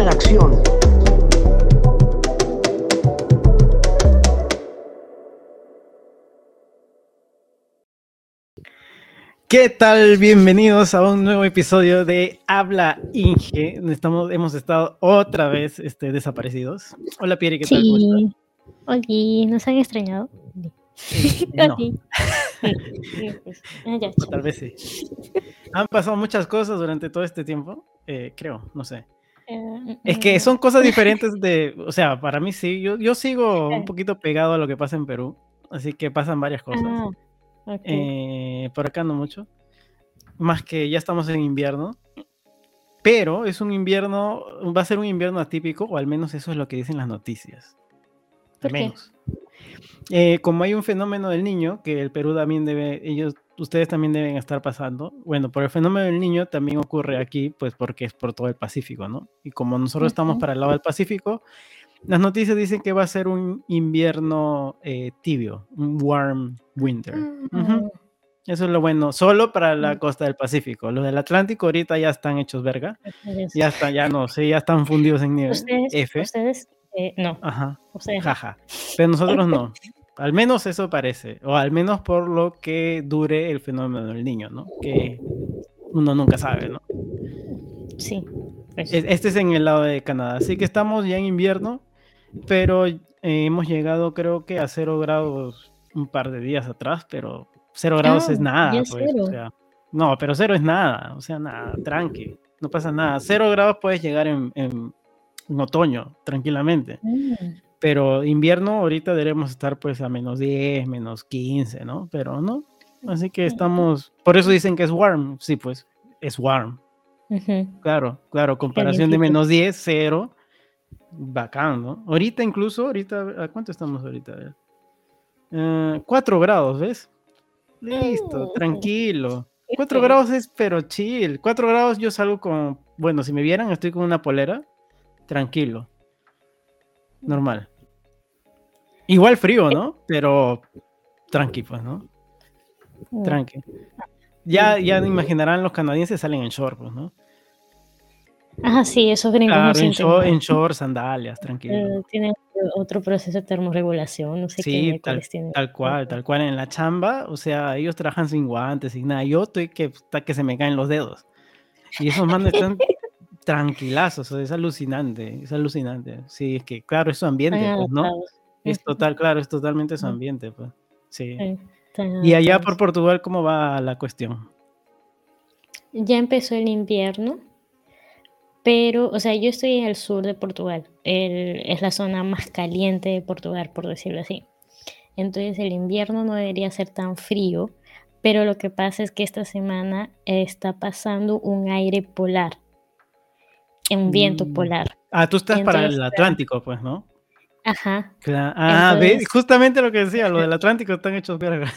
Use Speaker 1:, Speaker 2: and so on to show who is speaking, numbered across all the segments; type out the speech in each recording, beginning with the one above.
Speaker 1: en acción.
Speaker 2: ¿Qué tal? Bienvenidos a un nuevo episodio de Habla Inge. Estamos, hemos estado otra vez este, desaparecidos. Hola Pierre, ¿qué tal?
Speaker 3: Sí. Hola, ¿nos han extrañado?
Speaker 2: no.
Speaker 3: Pues, ah,
Speaker 2: Tal vez sí. Han pasado muchas cosas durante todo este tiempo, eh, creo, no sé.
Speaker 3: Eh,
Speaker 2: Es que
Speaker 3: mm,
Speaker 2: son cosas diferentes de, o sea, para mí sí, yo, yo sigo un poquito pegado a lo que pasa en Perú, así que pasan varias cosas.
Speaker 3: ah.
Speaker 2: Eh, por acá no mucho. Más que ya estamos en invierno. Pero es un invierno, va a ser un invierno atípico, o al menos eso es lo que dicen las noticias. Al menos. Eh, como hay un fenómeno del niño, que el Perú también debe, ellos, ustedes también deben estar pasando. Bueno, por el fenómeno del niño también ocurre aquí, pues porque es por todo el Pacífico, ¿no? Y como nosotros estamos para el lado del Pacífico, las noticias dicen que va a ser un invierno eh, tibio, un warm winter. Ujú.
Speaker 3: Mm,
Speaker 2: Eso es lo bueno, solo para la
Speaker 3: Mm.
Speaker 2: costa del Pacífico. Los del Atlántico ahorita ya están hechos verga.
Speaker 3: ustedes-
Speaker 2: Ya está, ya no sé, ya están fundidos en nieve.
Speaker 3: Ustedes,
Speaker 2: F.
Speaker 3: ustedes, eh, no,
Speaker 2: Ajá,
Speaker 3: ustedes
Speaker 2: jaja. Pero nosotros no. Al menos eso parece. O al menos por lo que dure el fenómeno del niño, ¿no? Que uno nunca sabe, ¿no?
Speaker 3: Sí,
Speaker 2: Es- Este es en el lado de Canadá. Así que estamos ya en invierno, pero eh, hemos llegado creo que a cero grados un par de días atrás, pero cero grados
Speaker 3: Ah,
Speaker 2: es nada, pues.
Speaker 3: cero.
Speaker 2: O sea, no, pero cero es nada, o sea, nada, tranqui, no pasa nada. Cero grados puedes llegar en, en- en otoño, tranquilamente.
Speaker 3: mm,
Speaker 2: Pero invierno ahorita debemos estar pues a menos 10, menos 15, ¿no? Pero no. Así que estamos, por eso dicen que es warm, sí, pues es warm. Claro, claro, comparación de menos 10, 0, bacán, ¿no? Ahorita incluso, ahorita, ¿a cuánto estamos ahorita? Ver. Eh, 4 grados, ¿ves? Listo,
Speaker 3: Mm.
Speaker 2: tranquilo. 4
Speaker 3: Este,
Speaker 2: grados es pero chill. 4 grados yo salgo con, bueno, si me vieran, estoy con una polera, tranquilo, normal. Igual frío, ¿no? Pero tranqui, pues, ¿no?
Speaker 3: mm,
Speaker 2: Tranqui. Ya, ya imaginarán los canadienses salen en short, pues, ¿no?
Speaker 3: Ajá, sí, esos gringos no
Speaker 2: Claro, en
Speaker 3: sienten
Speaker 2: short, en short, sandalias, tranquilo.
Speaker 3: Eh, tienen otro proceso de termorregulación, no sé qué
Speaker 2: Sí, tal,
Speaker 3: miércoles tienen.
Speaker 2: tal cual, tal cual en la chamba, o sea, ellos trabajan sin guantes, sin nada. Yo estoy que, hasta que se me caen los dedos. Y esos manes están tranquilazos, o sea, es alucinante, es alucinante. Sí, es que, claro, es su ambiente, pues, ¿no? Es total, claro, es totalmente su ambiente, pues. Sí. Y allá por. Portugal, ¿cómo va la cuestión?
Speaker 3: Ya empezó el invierno, pero, o sea, yo estoy en el sur de Portugal. el- es la zona más caliente de Portugal, por decirlo así. Entonces el invierno no debería ser tan frío, pero lo que pasa es que esta semana está pasando un aire polar, un viento
Speaker 2: Mm.
Speaker 3: polar.
Speaker 2: Ah, tú estás para el Atlántico, pues, ¿no?
Speaker 3: Ajá.
Speaker 2: Ah, ¿ves? Justamente lo que decía, lo del Atlántico están hechos verga.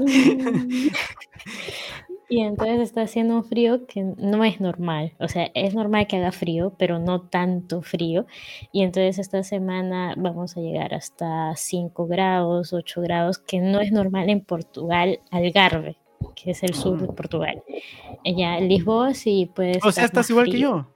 Speaker 3: mm, y entonces está haciendo un frío que no es normal. O sea, es normal que haga frío, pero no tanto frío. Y entonces esta semana vamos a llegar hasta 5 grados, 8 grados, que no es normal en Portugal, Algarve, que es el sur de
Speaker 2: Mm.
Speaker 3: Portugal. Ya Lisboa sí puede
Speaker 2: O sea, estás igual que yo.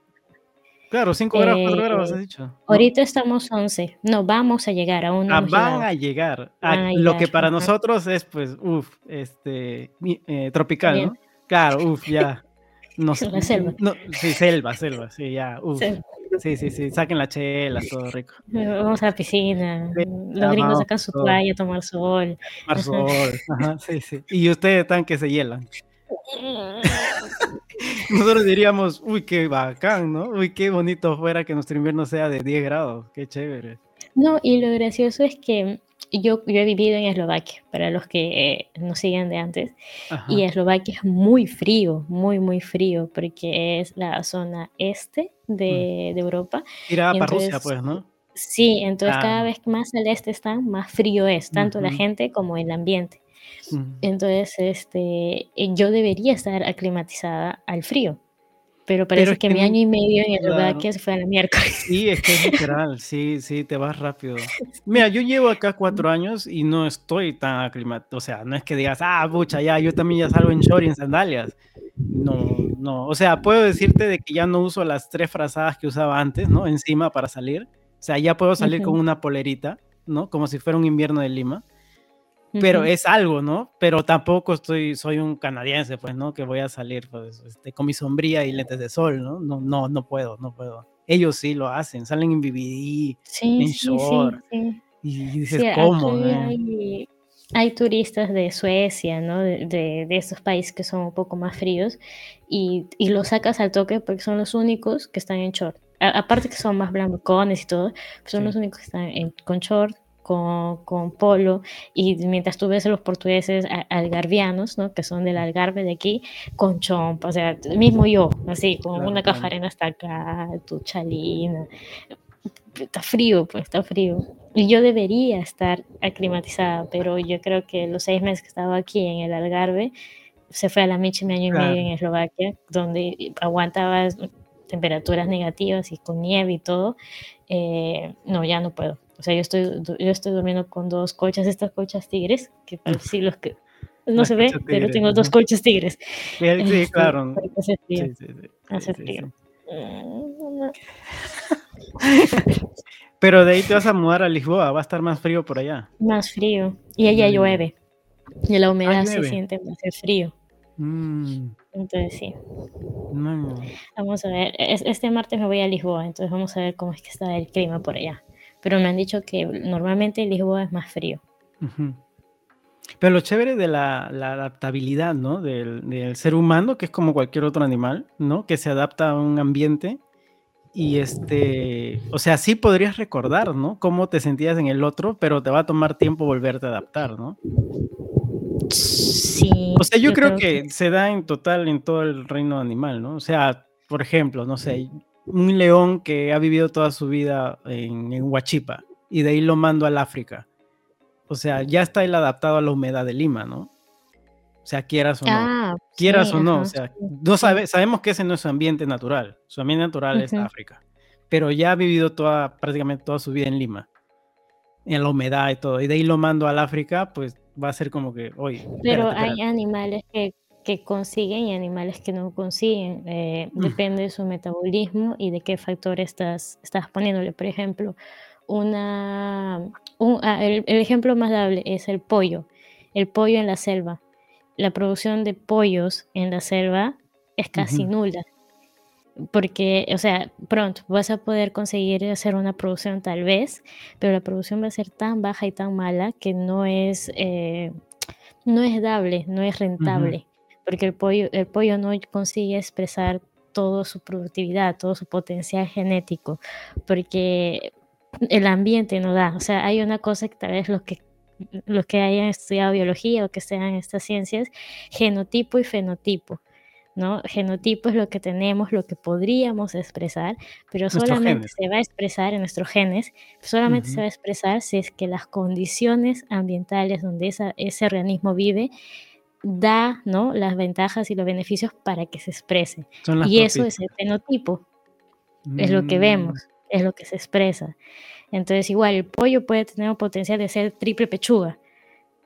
Speaker 2: Claro, 5 grados, 4 grados,
Speaker 3: Eh,
Speaker 2: has dicho, ¿no?
Speaker 3: ahorita estamos 11. No, vamos a llegar, aún no
Speaker 2: Ah,
Speaker 3: hemos
Speaker 2: van a llegar.
Speaker 3: Van
Speaker 2: Ah,
Speaker 3: a
Speaker 2: lo que
Speaker 3: llegar,
Speaker 2: para
Speaker 3: ajá.
Speaker 2: nosotros es, pues, uff, este, eh, tropical, ¿no? Claro, uff, ya.
Speaker 3: La selva.
Speaker 2: no, sí, selva, selva, sí, ya, uff.
Speaker 3: Sí.
Speaker 2: Sí, sí, sí, saquen la chela, todo rico.
Speaker 3: Vamos a la piscina.
Speaker 2: Sí,
Speaker 3: Los
Speaker 2: ya,
Speaker 3: gringos sacan su
Speaker 2: todo.
Speaker 3: toalla a tomar sol.
Speaker 2: Mar
Speaker 3: Ajá.
Speaker 2: sol, ajá, sí, sí. Y ustedes están que se hielan. Nosotros diríamos, uy, qué bacán, ¿no? Uy, qué bonito fuera que nuestro invierno sea de 10 grados, qué chévere.
Speaker 3: No, y lo gracioso es que yo, yo he vivido en Eslovaquia, para los que eh, nos siguen de antes, y. Eslovaquia es muy frío, muy, muy frío, porque es la zona este
Speaker 2: Mm.
Speaker 3: de, de Europa.
Speaker 2: Tirada para Rusia, pues, ¿no?
Speaker 3: sí, entonces cada
Speaker 2: Claro.
Speaker 3: vez más al este están, más frío es, tanto la
Speaker 2: Ujú,
Speaker 3: gente como el ambiente. Entonces, este, eh, yo debería estar aclimatizada al frío, pero
Speaker 2: Pero
Speaker 3: parece
Speaker 2: es
Speaker 3: que
Speaker 2: que,
Speaker 3: mi año y medio en
Speaker 2: claro.
Speaker 3: Eslovaquia se fue a la miércoles.
Speaker 2: Sí, es que es literal, sí, sí, te vas rápido. Mira, yo llevo acá cuatro años y no estoy tan aclimatado, o sea, no es que digas, ah, pucha, ya, yo también ya salgo en short y en sandalias. no, no, o sea, puedo decirte de que ya no uso las tres frazadas que usaba antes, ¿no? Encima para salir. O sea, ya puedo salir con una polerita, ¿no? Como si fuera un invierno de Lima. Pero es algo, ¿no? Pero tampoco estoy, soy un canadiense, pues, ¿no? Que voy a salir pues, este, con mi sombría y lentes de sol, ¿no? No, no, no puedo, no puedo. Ellos sí lo hacen, salen en BBD, en short. Y dices, ¿cómo?
Speaker 3: hay turistas de Suecia, ¿no? De, de, estos países que son un poco más fríos y, y los sacas al toque porque son los únicos que están en short. aparte que son más blancones y todo, son los únicos que están en, con short, con, con, polo y mientras tú ves a los portugueses algarvianos, ¿no? Que son del Algarve de aquí, con chompa, o sea, mismo yo, así, con una cafarena hasta acá, tu chalina. Está frío, pues está frío. Y yo debería estar aclimatizada, pero yo creo que los seis meses que estaba aquí en el Algarve, se fue a la Michi mi año y medio en Eslovaquia, donde aguantaba temperaturas negativas y con nieve y todo. Eh, no, ya no puedo. O sea, yo estoy, yo estoy durmiendo con dos colchas, estas colchas tigres, que para sí los que no se ve, pero tengo dos colchas tigres.
Speaker 2: Sí, este, claro.
Speaker 3: Hace frío. Sí, sí, hace frío.
Speaker 2: Pero de ahí te vas a mudar a Lisboa, va a estar más frío por allá.
Speaker 3: Más frío. Y allá mm. llueve. Y la humedad se siente más frío. Mm. Entonces sí. Vamos a ver. Este martes me voy a Lisboa, entonces vamos a ver cómo es que está el clima por allá. Pero me han dicho que normalmente Lisboa es más frío.
Speaker 2: Pero lo chévere de la, adaptabilidad, ¿no? Del, del, ser humano, que es como cualquier otro animal, ¿no? Que se adapta a un ambiente y este, o sea, sí podrías recordar, ¿no? Cómo te sentías en el otro, pero te va a tomar tiempo volverte a adaptar, ¿no?
Speaker 3: Sí.
Speaker 2: O sea, yo, creo, que, se da en total en todo el reino animal, ¿no? O sea, por ejemplo, no sé, un león que ha vivido toda su vida en, en Huachipa y de ahí lo mando al África. O sea, ya está él adaptado a la humedad de Lima, ¿no? O sea, quieras o no. Ah, quieras o no. o sea, no sabe, sabemos que ese no es su ambiente natural. Su ambiente natural es África. Pero ya ha vivido toda, prácticamente toda su vida en Lima. En la humedad y todo. Y de ahí lo mando al África, pues va a ser como que, oye.
Speaker 3: Pero hay animales que, que, consiguen y animales que no consiguen. Eh, mm. Depende de su metabolismo y de qué factor estás, estás poniéndole. Por ejemplo, una, ah, el, el ejemplo más dable es el pollo. El pollo en la selva la producción de pollos en la selva es casi nula. Porque, o sea, pronto vas a poder conseguir hacer una producción tal vez, pero la producción va a ser tan baja y tan mala que no es, eh, no es dable, no es rentable, porque el pollo, el pollo no consigue expresar toda su productividad, todo su potencial genético, porque el ambiente no da. O sea, hay una cosa que tal vez los que los que hayan estudiado biología o que sean estas ciencias, genotipo y fenotipo. ¿no? Genotipo es lo que tenemos, lo que podríamos expresar, pero solamente se va a expresar en nuestros genes, solamente se va a expresar si es que las condiciones ambientales donde ese organismo vive da ¿no? las ventajas y los beneficios para que se exprese. Y eso es el fenotipo, es lo que mm. vemos, es lo que se expresa. Entonces, igual, el pollo puede tener un potencial de ser triple pechuga,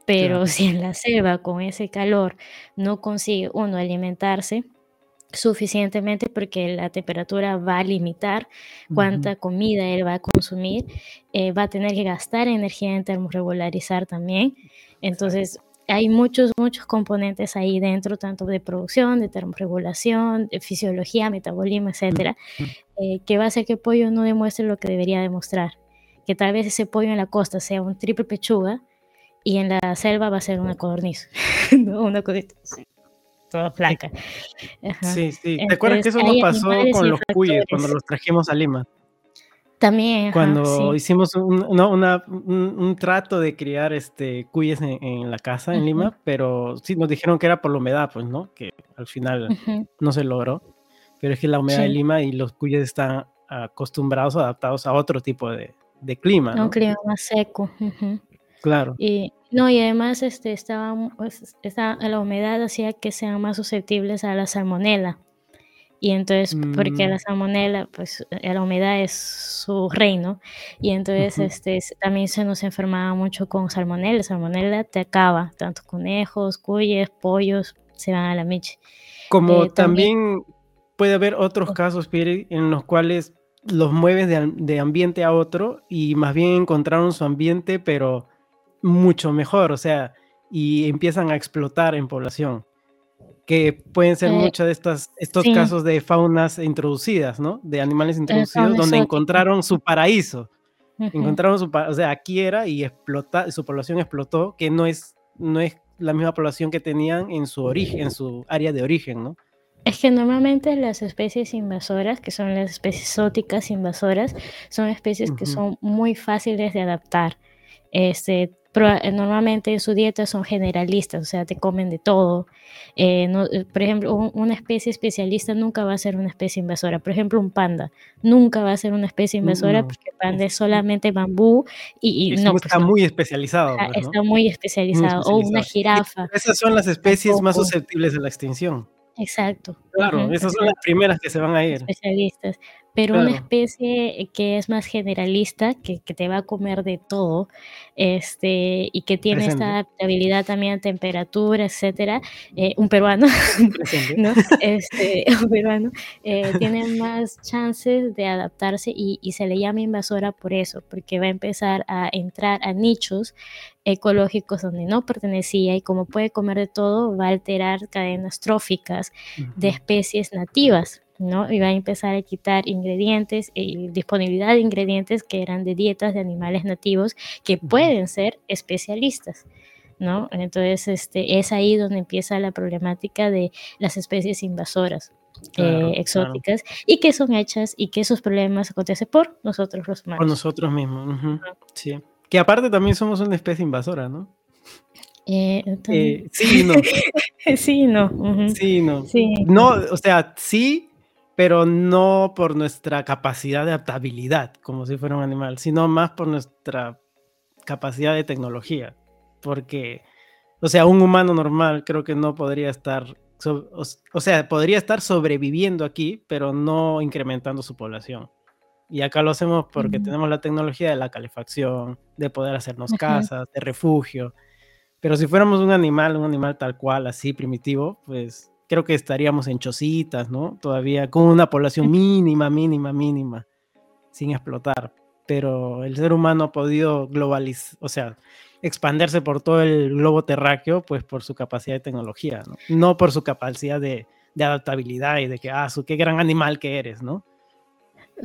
Speaker 3: pero si en la selva con ese calor no consigue uno alimentarse suficientemente porque la temperatura va a limitar cuánta comida él va a consumir, eh, va a tener que gastar energía en termorregularizar también. Entonces, hay muchos, muchos componentes ahí dentro, tanto de producción, de termorregulación, de fisiología, metabolismo, etcétera, eh, que va a hacer que el pollo no demuestre lo que debería demostrar que tal vez ese pollo en la costa sea un triple pechuga y en la selva va a ser una codorniz, una codorniz toda flaca.
Speaker 2: Sí, sí. ¿Te acuerdas que eso nos pasó con los cuyes cuando los trajimos a Lima?
Speaker 3: También.
Speaker 2: Cuando hicimos un, una, un, trato de criar este cuyes en, la casa en Lima, pero sí nos dijeron que era por la humedad, pues, ¿no? Que al final no se logró. Pero es que la humedad de Lima y los cuyes están acostumbrados, adaptados a otro tipo de, de clima.
Speaker 3: Un clima más seco.
Speaker 2: Claro.
Speaker 3: Y, no, y además este, estaba, pues, la humedad hacía que sean más susceptibles a la salmonela. Y entonces, porque la mm. salmonela, pues eh, la humedad es su reino, y entonces este, también se nos enfermaba mucho con salmonela. Salmonela te acaba, tanto conejos, cuyes, pollos, se van a la mecha.
Speaker 2: Como también, puede haber otros casos, Pierre, en los cuales los mueves de, ambiente a otro y más bien encontraron su ambiente, pero mucho mejor, o sea, y empiezan a explotar en población, que pueden ser eh, muchos de estas, estos casos de faunas introducidas, ¿no? De animales introducidos, donde encontraron su paraíso. Encontraron su, o sea, aquí era y explota, su población explotó, que no es, no es la misma población que tenían en su origen, en su área de origen, ¿no?
Speaker 3: Es que normalmente las especies invasoras, que son las especies exóticas invasoras, son especies que son muy fáciles de adaptar. Este, eh, normalmente en su dieta son generalistas, o sea, te comen de todo. Eh, eh, por ejemplo, una especie especialista nunca va a ser una especie invasora. Por ejemplo, un panda nunca va a ser una especie invasora porque el panda es solamente bambú y, no.
Speaker 2: Pues está muy especializado.
Speaker 3: Pues, está muy especializado. O una jirafa.
Speaker 2: esas son las especies más susceptibles de la extinción.
Speaker 3: Exacto.
Speaker 2: Claro, esas son las primeras que se van a ir.
Speaker 3: Especialistas. Pero una especie que es más generalista, que, que, te va a comer de todo, este, y que tiene esta adaptabilidad también a temperatura, etcétera, eh, un peruano, ¿no? este, un peruano, eh, tiene más chances de adaptarse y, y se le llama invasora por eso, porque va a empezar a entrar a nichos ecológicos donde no pertenecía y como puede comer de todo, va a alterar cadenas tróficas de especies nativas, ¿no? Y va a empezar a quitar ingredientes y disponibilidad de ingredientes que eran de dietas de animales nativos que pueden ser especialistas. ¿No? Entonces, este, es ahí donde empieza la problemática de las especies invasoras. Eh, exóticas y que son hechas y que esos problemas acontecen por nosotros los humanos.
Speaker 2: Por nosotros mismos, sí. Que aparte también somos una especie invasora, ¿no?
Speaker 3: Eh,
Speaker 2: eh, sí, no.
Speaker 3: sí, no.
Speaker 2: Sí, no. No, o sea, sí, pero no por nuestra capacidad de adaptabilidad, como si fuera un animal, sino más por nuestra capacidad de tecnología. Porque, o sea, un humano normal creo que no podría estar, o sea, podría estar sobreviviendo aquí, pero no incrementando su población. Y acá lo hacemos porque tenemos la tecnología de la calefacción, de poder hacernos casas, de refugio. Pero si fuéramos un animal, un animal tal cual, así primitivo, pues creo que estaríamos en chocitas, ¿no? Todavía con una población mínima, mínima, mínima, sin explotar. Pero el ser humano ha podido globalizar, o sea, expandirse por todo el globo terráqueo, pues por su capacidad de tecnología, ¿no? No por su capacidad de, de adaptabilidad y de que, ah, su, qué gran animal que eres, ¿no?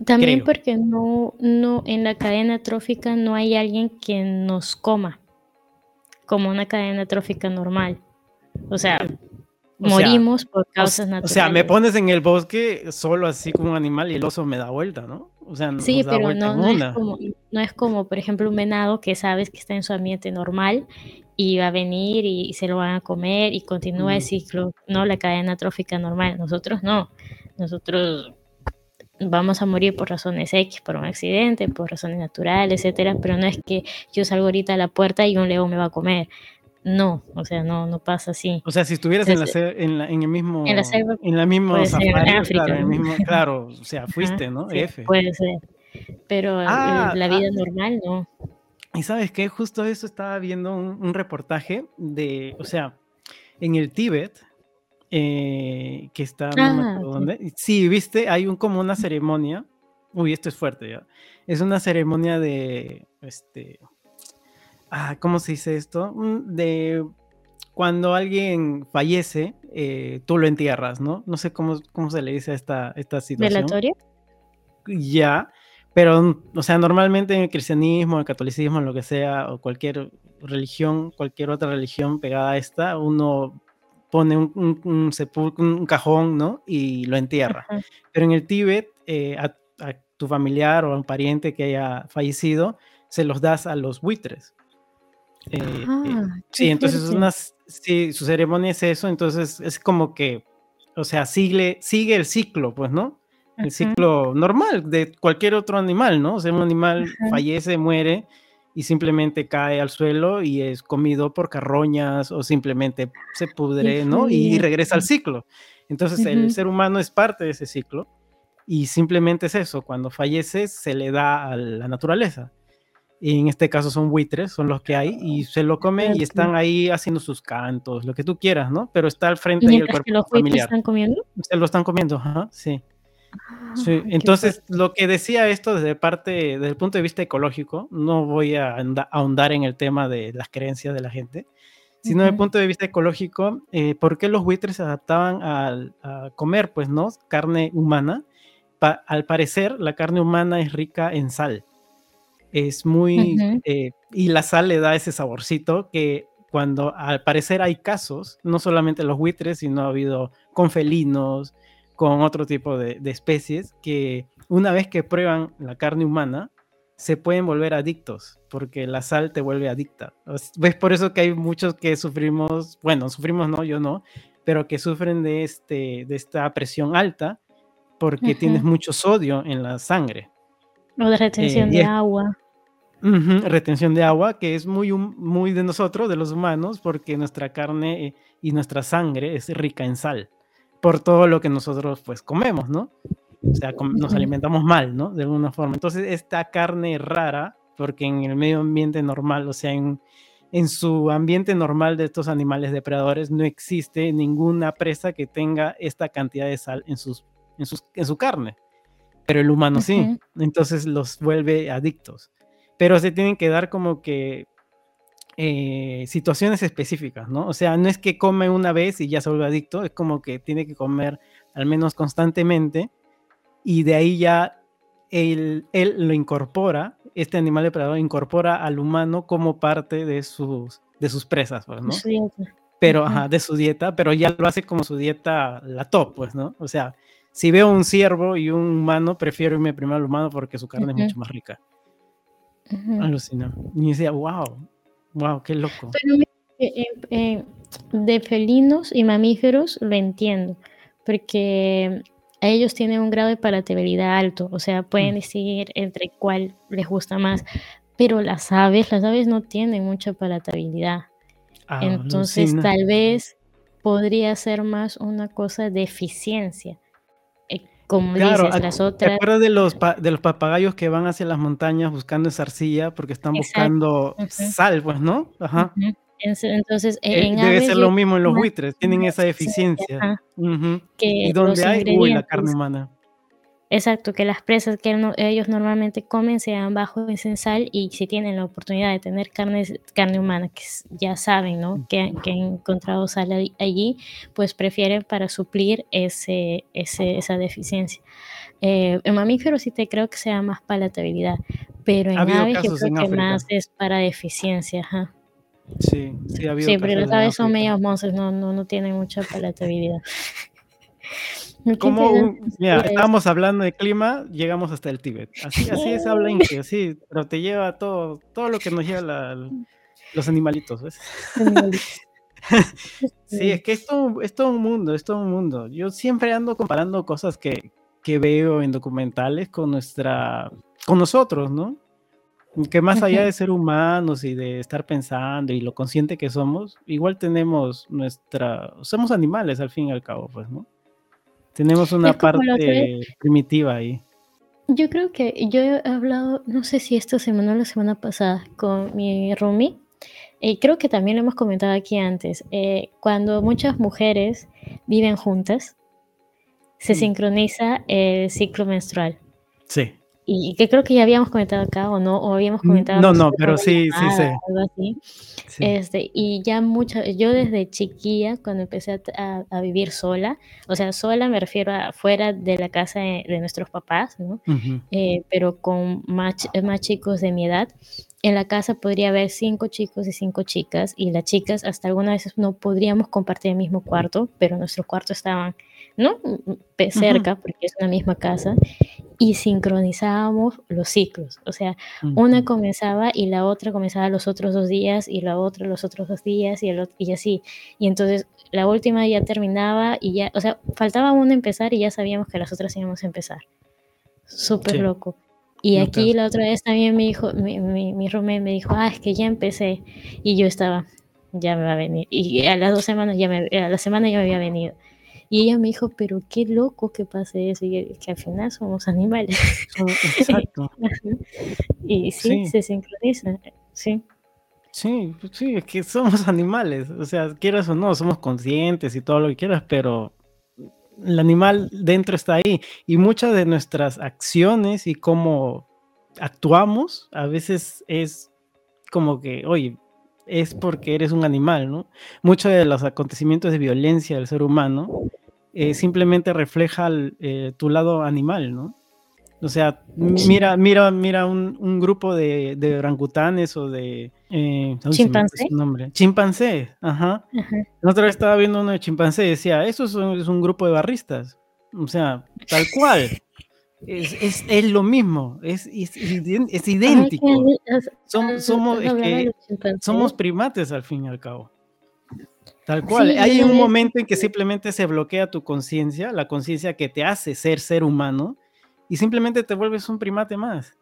Speaker 3: También porque no, no, en la cadena trófica no hay alguien que nos coma, como una cadena trófica normal. O sea, morimos por causas naturales.
Speaker 2: O sea, me pones en el bosque solo así como un animal y el oso me da vuelta, ¿no? O sea,
Speaker 3: sí, pero no, no, es como, no es como, por ejemplo, un venado que sabes que está en su ambiente normal y va a venir y, se lo van a comer y continúa el ciclo, no la cadena trófica normal. Nosotros no. Nosotros vamos a morir por razones X, por un accidente, por razones naturales, etcétera, pero no es que yo salgo ahorita a la puerta y un león me va a comer. No, o sea, no, no pasa así.
Speaker 2: O sea, si estuvieras en, la, en, la, en, el mismo, en la, en la misma claro, o sea, fuiste, ¿no? F.
Speaker 3: Puede ser, pero ah, la vida ah. normal no.
Speaker 2: Y sabes qué, justo eso estaba viendo un, un reportaje de, o sea, en el Tíbet, eh, que está, ah, dónde. Sí, viste, hay un, como una ceremonia. Uy, esto es fuerte ya. Es una ceremonia de, este, ah, ¿cómo se dice esto? Mm, de cuando alguien fallece, eh, tú lo entierras, ¿no? No sé cómo, cómo se le dice a esta, esta situación.
Speaker 3: ¿Velatorio?
Speaker 2: Ya, pero, o sea, normalmente en el cristianismo, el catolicismo, en lo que sea, o cualquier religión, cualquier otra religión pegada a esta, uno pone un, un, un, cajón, ¿no? Y lo entierra. Pero en el Tíbet, eh, a, tu familiar o a un pariente que haya fallecido, se los das a los buitres. Eh, eh, ah, sí, entonces una, sí, su ceremonia es eso, entonces es como que, o sea, sigue, sigue el ciclo, pues, ¿no? El ciclo normal de cualquier otro animal, ¿no? O sea, un animal fallece, muere, y simplemente cae al suelo y es comido por carroñas o simplemente se pudre, ¿no? Y regresa al ciclo. Entonces el ser humano es parte de ese ciclo y simplemente es eso, cuando fallece se le da a la naturaleza. Y en este caso son buitres, son los que hay, y se lo comen y están ahí haciendo sus cantos, lo que tú quieras, ¿no? Pero está al frente del cuerpo
Speaker 3: que los familiar. están comiendo?
Speaker 2: Se lo están comiendo, ajá, sí. Ah, Entonces, lo que decía esto desde parte, desde el punto de vista ecológico, no voy a ahondar en el tema de las creencias de la gente, sino desde el punto de vista ecológico, eh, ¿por qué los buitres se adaptaban a, comer, pues, no? Carne humana. al parecer, la carne humana es rica en sal. Es muy... Eh, y la sal le da ese saborcito que cuando al parecer hay casos, no solamente los buitres, sino ha habido con felinos, con otro tipo de, especies, que una vez que prueban la carne humana, se pueden volver adictos, porque la sal te vuelve adicta. ¿Ves? Por eso que hay muchos que sufrimos, bueno, sufrimos no, yo no, pero que sufren de, este, de esta presión alta porque tienes mucho sodio en la sangre.
Speaker 3: O de retención eh, de agua.
Speaker 2: retención de agua, que es muy, muy de nosotros, de los humanos, porque nuestra carne eh, y nuestra sangre es rica en sal por todo lo que nosotros pues comemos, ¿no? O sea, nos alimentamos mal, ¿no? De alguna forma. Entonces, esta carne rara, porque en el medio ambiente normal, o sea, en, en su ambiente normal de estos animales depredadores, no existe ninguna presa que tenga esta cantidad de sal en, sus, en, sus, en su carne. Pero el humano sí. Entonces los vuelve adictos. Pero se tienen que dar como que eh, situaciones específicas, ¿no? O sea, no es que come una vez y ya se vuelve adicto, es como que tiene que comer al menos constantemente y de ahí ya él, él lo incorpora, este animal depredador incorpora al humano como parte de sus, de sus presas, pues, ¿no? Pero, ajá, de su dieta, pero ya lo hace como su dieta la top, pues, ¿no? O sea, si veo un ciervo y un humano, prefiero irme primero al humano porque su carne es mucho más rica. Alucina. Y decía, wow, Wow, qué loco.
Speaker 3: Eh, eh, de felinos y mamíferos lo entiendo, porque ellos tienen un grado de palatabilidad alto, o sea, pueden mm. decidir entre cuál les gusta más, pero las aves, las aves no tienen mucha palatabilidad. Ah, Entonces, tal vez podría ser más una cosa de eficiencia como dices, las otras. ¿Te
Speaker 2: acuerdas de los, de los papagayos que van hacia las montañas buscando esa arcilla porque están buscando sal, pues, ¿no?
Speaker 3: Ajá. Entonces,
Speaker 2: eh, debe ser lo mismo en los buitres, tienen esa eficiencia. ¿Y dónde hay? Uy, la carne humana.
Speaker 3: Exacto, que las presas que ellos normalmente comen sean bajos en sal y si tienen la oportunidad de tener carne, carne humana, que ya saben, ¿no? Que, han encontrado sal allí, pues prefieren para suplir ese, esa deficiencia. Eh, en mamíferos sí te creo que sea más palatabilidad, pero en aves yo creo que más es para deficiencia.
Speaker 2: Sí, sí, ha habido
Speaker 3: Sí, pero las aves son medios monstruos, no, no, no tienen mucha palatabilidad.
Speaker 2: Como mira, estábamos hablando de clima, llegamos hasta el Tíbet. Así, así es habla inglés, así, pero te lleva todo, todo lo que nos lleva los animalitos, ¿ves? sí, es que es todo, es todo un mundo, es todo un mundo. Yo siempre ando comparando cosas que, que veo en documentales con nuestra, con nosotros, ¿no? Que más allá de ser humanos y de estar pensando y lo consciente que somos, igual tenemos nuestra, somos animales al fin y al cabo, pues, ¿no? Tenemos una parte primitiva ahí.
Speaker 3: Yo creo que yo he hablado, no sé si esta semana o la semana pasada, con mi Rumi, y creo que también lo hemos comentado aquí antes, eh, cuando muchas mujeres viven juntas, se mm. sincroniza el ciclo menstrual.
Speaker 2: Sí
Speaker 3: y que creo que ya habíamos comentado acá o no, o habíamos comentado.
Speaker 2: No, no, pero sí, sí, sí.
Speaker 3: Algo así. Este, y ya mucho, yo desde chiquilla, cuando empecé a, a, vivir sola, o sea, sola me refiero a fuera de la casa de, nuestros papás, ¿no? Eh, pero con más, más chicos de mi edad, en la casa podría haber cinco chicos y cinco chicas, y las chicas hasta algunas veces no podríamos compartir el mismo cuarto, pero nuestros cuartos estaban, ¿no? Cerca, porque es una misma casa, y sincronizábamos los ciclos. O sea, una comenzaba y la otra comenzaba los otros dos días y la otra los otros dos días y, el y así. Y entonces la última ya terminaba y ya, o sea, faltaba una empezar y ya sabíamos que las otras íbamos a empezar. Súper loco. Y aquí la otra vez también me dijo, mi, mi, mi me dijo, ah, es que ya empecé. Y yo estaba, ya me va a venir. Y a las dos semanas, ya me, a la semana ya me había venido. Y ella me dijo, pero qué loco que pase eso, y que al final somos animales.
Speaker 2: Exacto.
Speaker 3: y sí, se sincroniza, sí.
Speaker 2: Sí, pues sí, es que somos animales, o sea, quieras o no, somos conscientes y todo lo que quieras, pero el animal dentro está ahí y muchas de nuestras acciones y cómo actuamos a veces es como que, oye, es porque eres un animal, ¿no? Muchos de los acontecimientos de violencia del ser humano eh, simplemente refleja eh, tu lado animal, ¿no? O sea, mira, mira, mira un, grupo de, de, orangutanes o de...
Speaker 3: Eh, chimpancé.
Speaker 2: Nombre. Chimpancé, ajá. otra vez estaba viendo uno de chimpancé y decía, eso es un, grupo de barristas. O sea, tal cual. es, es, lo mismo, es, es, es idéntico. somos, somos primates al fin y al cabo. Tal cual. Hay un momento en que simplemente se bloquea tu conciencia, la conciencia que te hace ser ser humano, y simplemente te vuelves un primate más.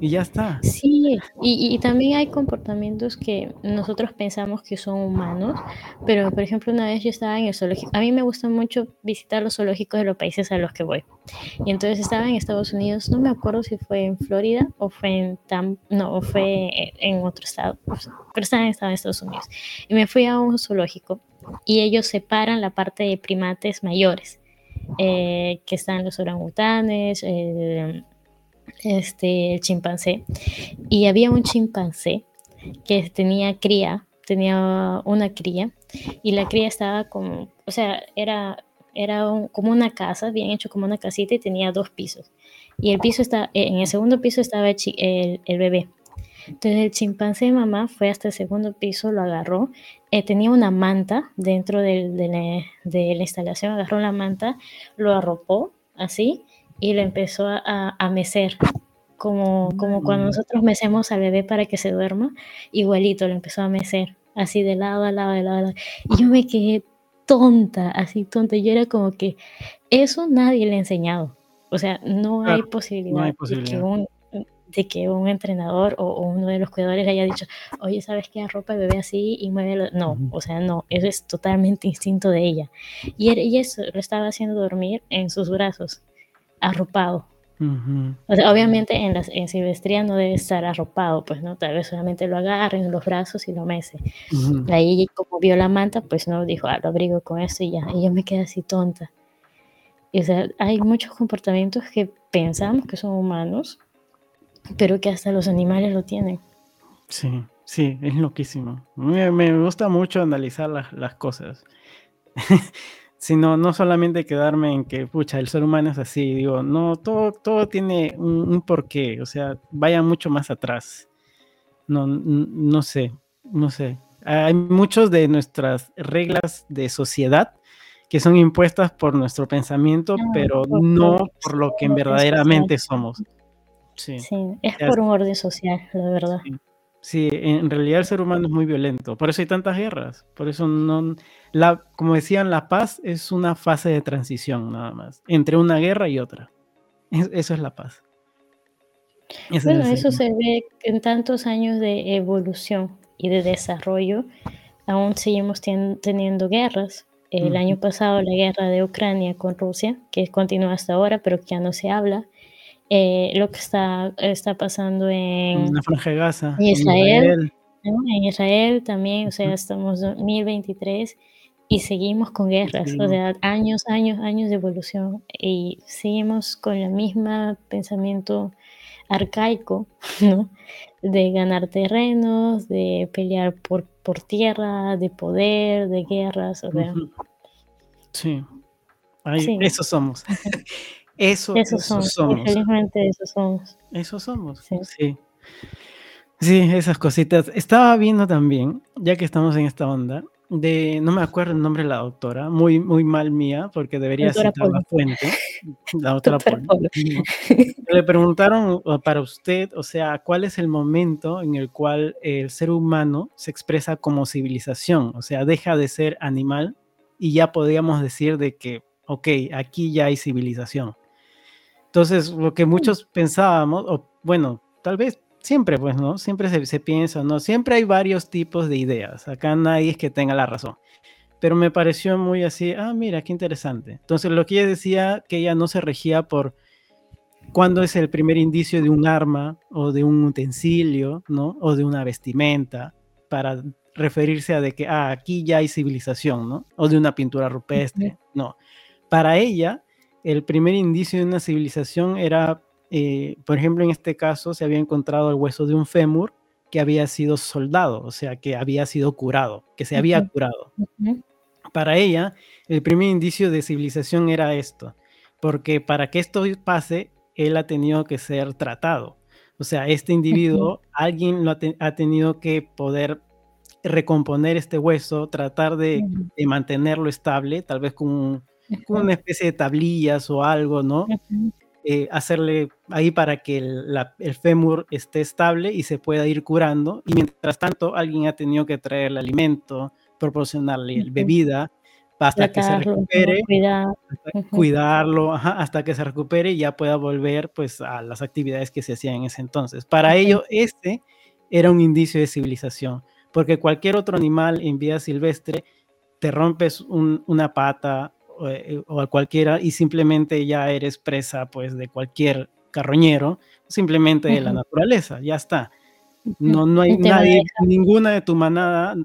Speaker 2: Y ya está.
Speaker 3: Sí, y, también hay comportamientos que nosotros pensamos que son humanos, pero por ejemplo una vez yo estaba en el zoológico, a mí me gusta mucho visitar los zoológicos de los países a los que voy. Y entonces estaba en Estados Unidos, no me acuerdo si fue en Florida o fue en Tam, no, fue en otro estado, pero estaba en Estados Unidos. Y me fui a un zoológico y ellos separan la parte de primates mayores eh, que están los orangutanes, este, el chimpancé. Y había un chimpancé que tenía cría, tenía una cría, y la cría estaba como, o sea, era, era como una casa, bien hecho como una casita y tenía dos pisos. Y el piso está, en el segundo piso estaba el, el bebé. Entonces el chimpancé mamá fue hasta el segundo piso, lo agarró, eh, tenía una manta dentro de, la, instalación, agarró la manta, lo arropó así y lo empezó a, a mecer, como, como cuando mm. nosotros mecemos al bebé para que se duerma, igualito lo empezó a mecer, así de lado a lado, de lado a lado. Y yo me quedé tonta, así tonta. Yo era como que eso nadie le ha enseñado. O sea, no, hay, posibilidad de que un de que un entrenador o, uno de los cuidadores haya dicho, oye, ¿sabes qué? Arropa el bebé así y muévelo. No, o sea, no, eso es totalmente instinto de ella. Y, ella eso lo estaba haciendo dormir en sus brazos, arropado. o sea, obviamente en, la, en silvestría no debe estar arropado, pues no, tal vez solamente lo agarre en los brazos y lo mece. Ahí como vio la manta, pues no, dijo, ah, lo abrigo con esto y ya, y yo me quedé así tonta. Y, o sea, hay muchos comportamientos que pensamos que son humanos, pero que hasta los animales lo tienen.
Speaker 2: Sí, sí, es loquísimo. Me, me gusta mucho analizar las, las cosas. sino no solamente quedarme en que, pucha, el ser humano es así, digo, no, todo, todo tiene un, porqué, o sea, vaya mucho más atrás. No, no sé, no sé. Hay muchos de nuestras reglas de sociedad que son impuestas por nuestro pensamiento, ah, pero no por lo que verdaderamente somos.
Speaker 3: Sí, es por un orden social, la verdad.
Speaker 2: Sí. En realidad el ser humano es muy violento, por eso hay tantas guerras, por eso no, la, como decían, la paz es una fase de transición nada más, entre una guerra y otra. eso es la paz.
Speaker 3: bueno, eso se ve en tantos años de evolución y de desarrollo, aún seguimos teniendo guerras. El año pasado la guerra de Ucrania con Rusia, que continúa hasta ahora, pero que ya no se habla. Eh, lo que está, está pasando en,
Speaker 2: la Franja de Gaza,
Speaker 3: en Israel, en Israel, también, o sea, estamos en 2023 y seguimos con guerras, o sea, años, años, años de evolución y seguimos con el mismo pensamiento arcaico, ¿no? De ganar terrenos, de pelear por, por tierra, de poder, de guerras, o sea.
Speaker 2: Sí, eso somos. Eso, somos.
Speaker 3: Infelizmente eso somos.
Speaker 2: Eso somos, sí. sí. esas cositas. Estaba viendo también, ya que estamos en esta onda, de, no me acuerdo el nombre de la doctora, muy, muy mal mía, porque debería citar la fuente. La doctora Le preguntaron para usted, o sea, ¿cuál es el momento en el cual el ser humano se expresa como civilización? O sea, deja de ser animal y ya podríamos decir de que, ok, aquí ya hay civilización. Entonces, lo que muchos pensábamos, o bueno, tal vez siempre, pues, ¿no? Siempre se, piensa, ¿no? Siempre hay varios tipos de ideas. Acá nadie es que tenga la razón. pero me pareció muy así, ah, mira, qué interesante. Entonces, lo que ella decía, que ella no se regía por cuándo es el primer indicio de un arma o de un utensilio, ¿no? O de una vestimenta, para referirse a de que, ah, aquí ya hay civilización, ¿no? O de una pintura rupestre, no. Para ella, el primer indicio de una civilización era, eh, por ejemplo, en este caso se había encontrado el hueso de un fémur que había sido soldado, o sea, que había sido curado, que se había curado. Para ella, el primer indicio de civilización era esto, porque para que esto pase, él ha tenido que ser tratado. O sea, este individuo, alguien lo ha, tenido que poder recomponer este hueso, tratar de, mantenerlo estable, tal vez con, una especie de tablillas o algo, ¿no? Eh, hacerle ahí para que el, el, fémur esté estable y se pueda ir curando. Y mientras tanto, alguien ha tenido que traer el alimento, proporcionarle bebida hasta que se recupere, cuidarlo, hasta que se recupere y ya pueda volver pues a las actividades que se hacían en ese entonces. Para ello, este era un indicio de civilización, porque cualquier otro animal en vida silvestre te rompes una pata eh, o, cualquiera y simplemente ya eres presa pues de cualquier carroñero, simplemente de la naturaleza, ya está. No, no hay nadie, ninguna de tu manada,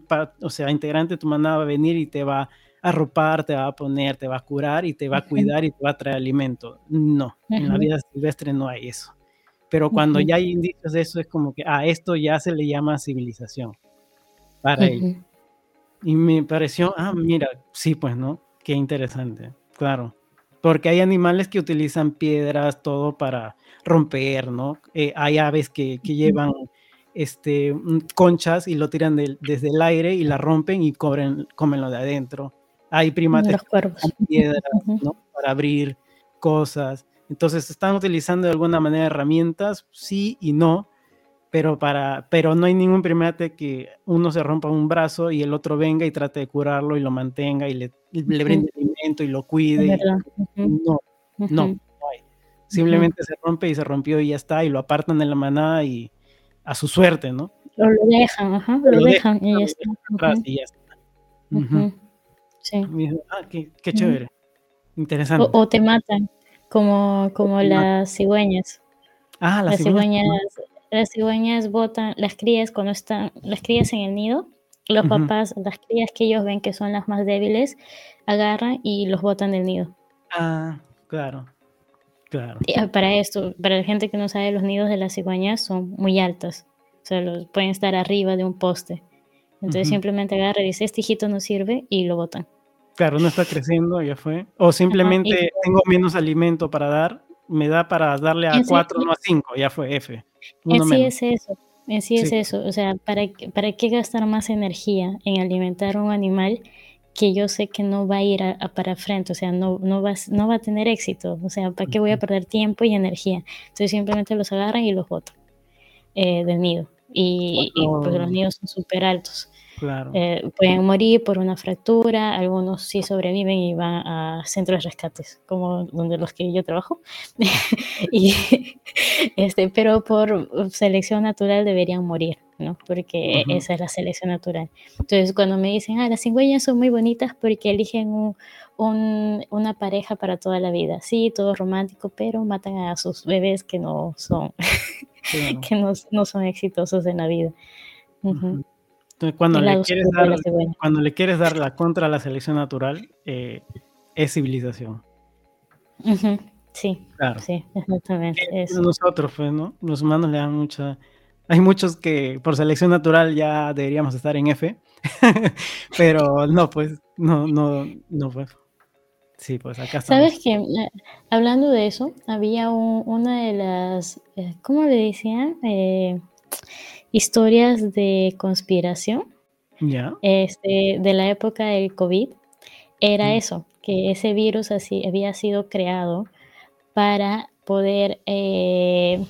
Speaker 2: o sea, integrante de tu manada va a venir y te va a arropar, te va a poner, te va a curar y te va a cuidar y te va a traer alimento. No, en la vida silvestre no hay eso. Pero cuando ya hay indicios de eso, es como que, ah, esto ya se le llama civilización para él. Y me pareció, ah, mira, sí, pues, ¿no? Qué interesante, claro. Porque hay animales que utilizan piedras, todo para romper, ¿no? Eh, hay aves que, que llevan este, conchas y lo tiran desde el aire y la rompen y cobren, comen lo de adentro. Hay primates con piedras ¿no? para abrir cosas. Entonces, ¿están utilizando de alguna manera herramientas? Sí y no, pero, para, pero no hay ningún primate que uno se rompa un brazo y el otro venga y trate de curarlo y lo mantenga y le, le brinde alimento y lo cuide. No, no, no hay. Simplemente se rompe y se rompió y ya está, y lo apartan de la manada y, a su suerte, ¿no?
Speaker 3: O lo dejan, ajá, lo, dejan, y ya está. y ya está. Sí.
Speaker 2: Ah, qué, qué chévere. Interesante.
Speaker 3: O, te matan, como, como las cigüeñas.
Speaker 2: Ah, las, cigüeñas.
Speaker 3: Las cigüeñas botan, las crías cuando están, las crías en el nido, los papás, las crías que ellos ven que son las más débiles, agarran y los botan del nido.
Speaker 2: Ah, claro.
Speaker 3: Ah, para esto, para la gente que no sabe, los nidos de las cigüeñas son muy altos. O sea, los, pueden estar arriba de un poste. Entonces simplemente agarra y dice, este hijito no sirve y lo botan.
Speaker 2: Claro, no está creciendo, ya fue. O simplemente tengo menos alimento para dar, me da para darle a cuatro, no a cinco, ya fue F.
Speaker 3: en sí es eso, en sí, es eso. O sea, ¿para, ¿para qué gastar más energía en alimentar a un animal que yo sé que no va a ir a, para frente, o sea, no, no, va, no va a tener éxito, o sea, ¿para qué voy a perder tiempo y energía? Entonces simplemente los agarran y los botan eh, del nido. Y, y pues los nidos son súper altos. Eh, pueden morir por una fractura, algunos sí sobreviven y van a centros de rescates, como donde los que yo trabajo. y, este, pero por selección natural deberían morir, ¿no? Porque esa es la selección natural. Entonces, cuando me dicen, ah, las cigüeñas son muy bonitas porque eligen un, una pareja para toda la vida. Sí, todo romántico, pero matan a sus bebés que no son, que no, no, son exitosos en la vida
Speaker 2: cuando, le quieres, dar, cuando le quieres dar la contra a la selección natural, eh, es civilización.
Speaker 3: Sí, claro. sí, exactamente.
Speaker 2: Nosotros, pues, ¿no? Los humanos le dan mucha... Hay muchos que por selección natural ya deberíamos estar en F, pero no, pues, no, no, no, pues. Sí, pues acá
Speaker 3: estamos. ¿Sabes que Hablando de eso, había una de las, eh, ¿cómo le decían? Eh, historias de conspiración este, de la época del COVID era mm. eso, que ese virus así había sido creado para poder eh,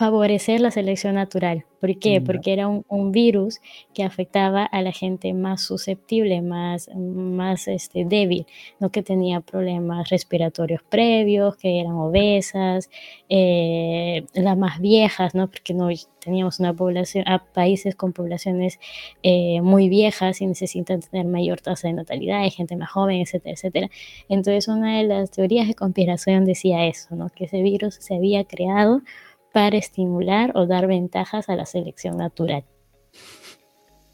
Speaker 3: favorecer la selección natural. ¿Por qué?
Speaker 2: Ya.
Speaker 3: Porque era un, un virus que afectaba a la gente más susceptible, más, más este, débil, no que tenía problemas respiratorios previos, que eran obesas, eh, las más viejas, ¿no? Porque no teníamos una población, a países con poblaciones eh, muy viejas y necesitan tener mayor tasa de natalidad, hay gente más joven, etcétera, etcétera. Entonces, una de las teorías de conspiración decía eso, ¿no? Que ese virus se había creado para estimular o dar ventajas a la selección natural.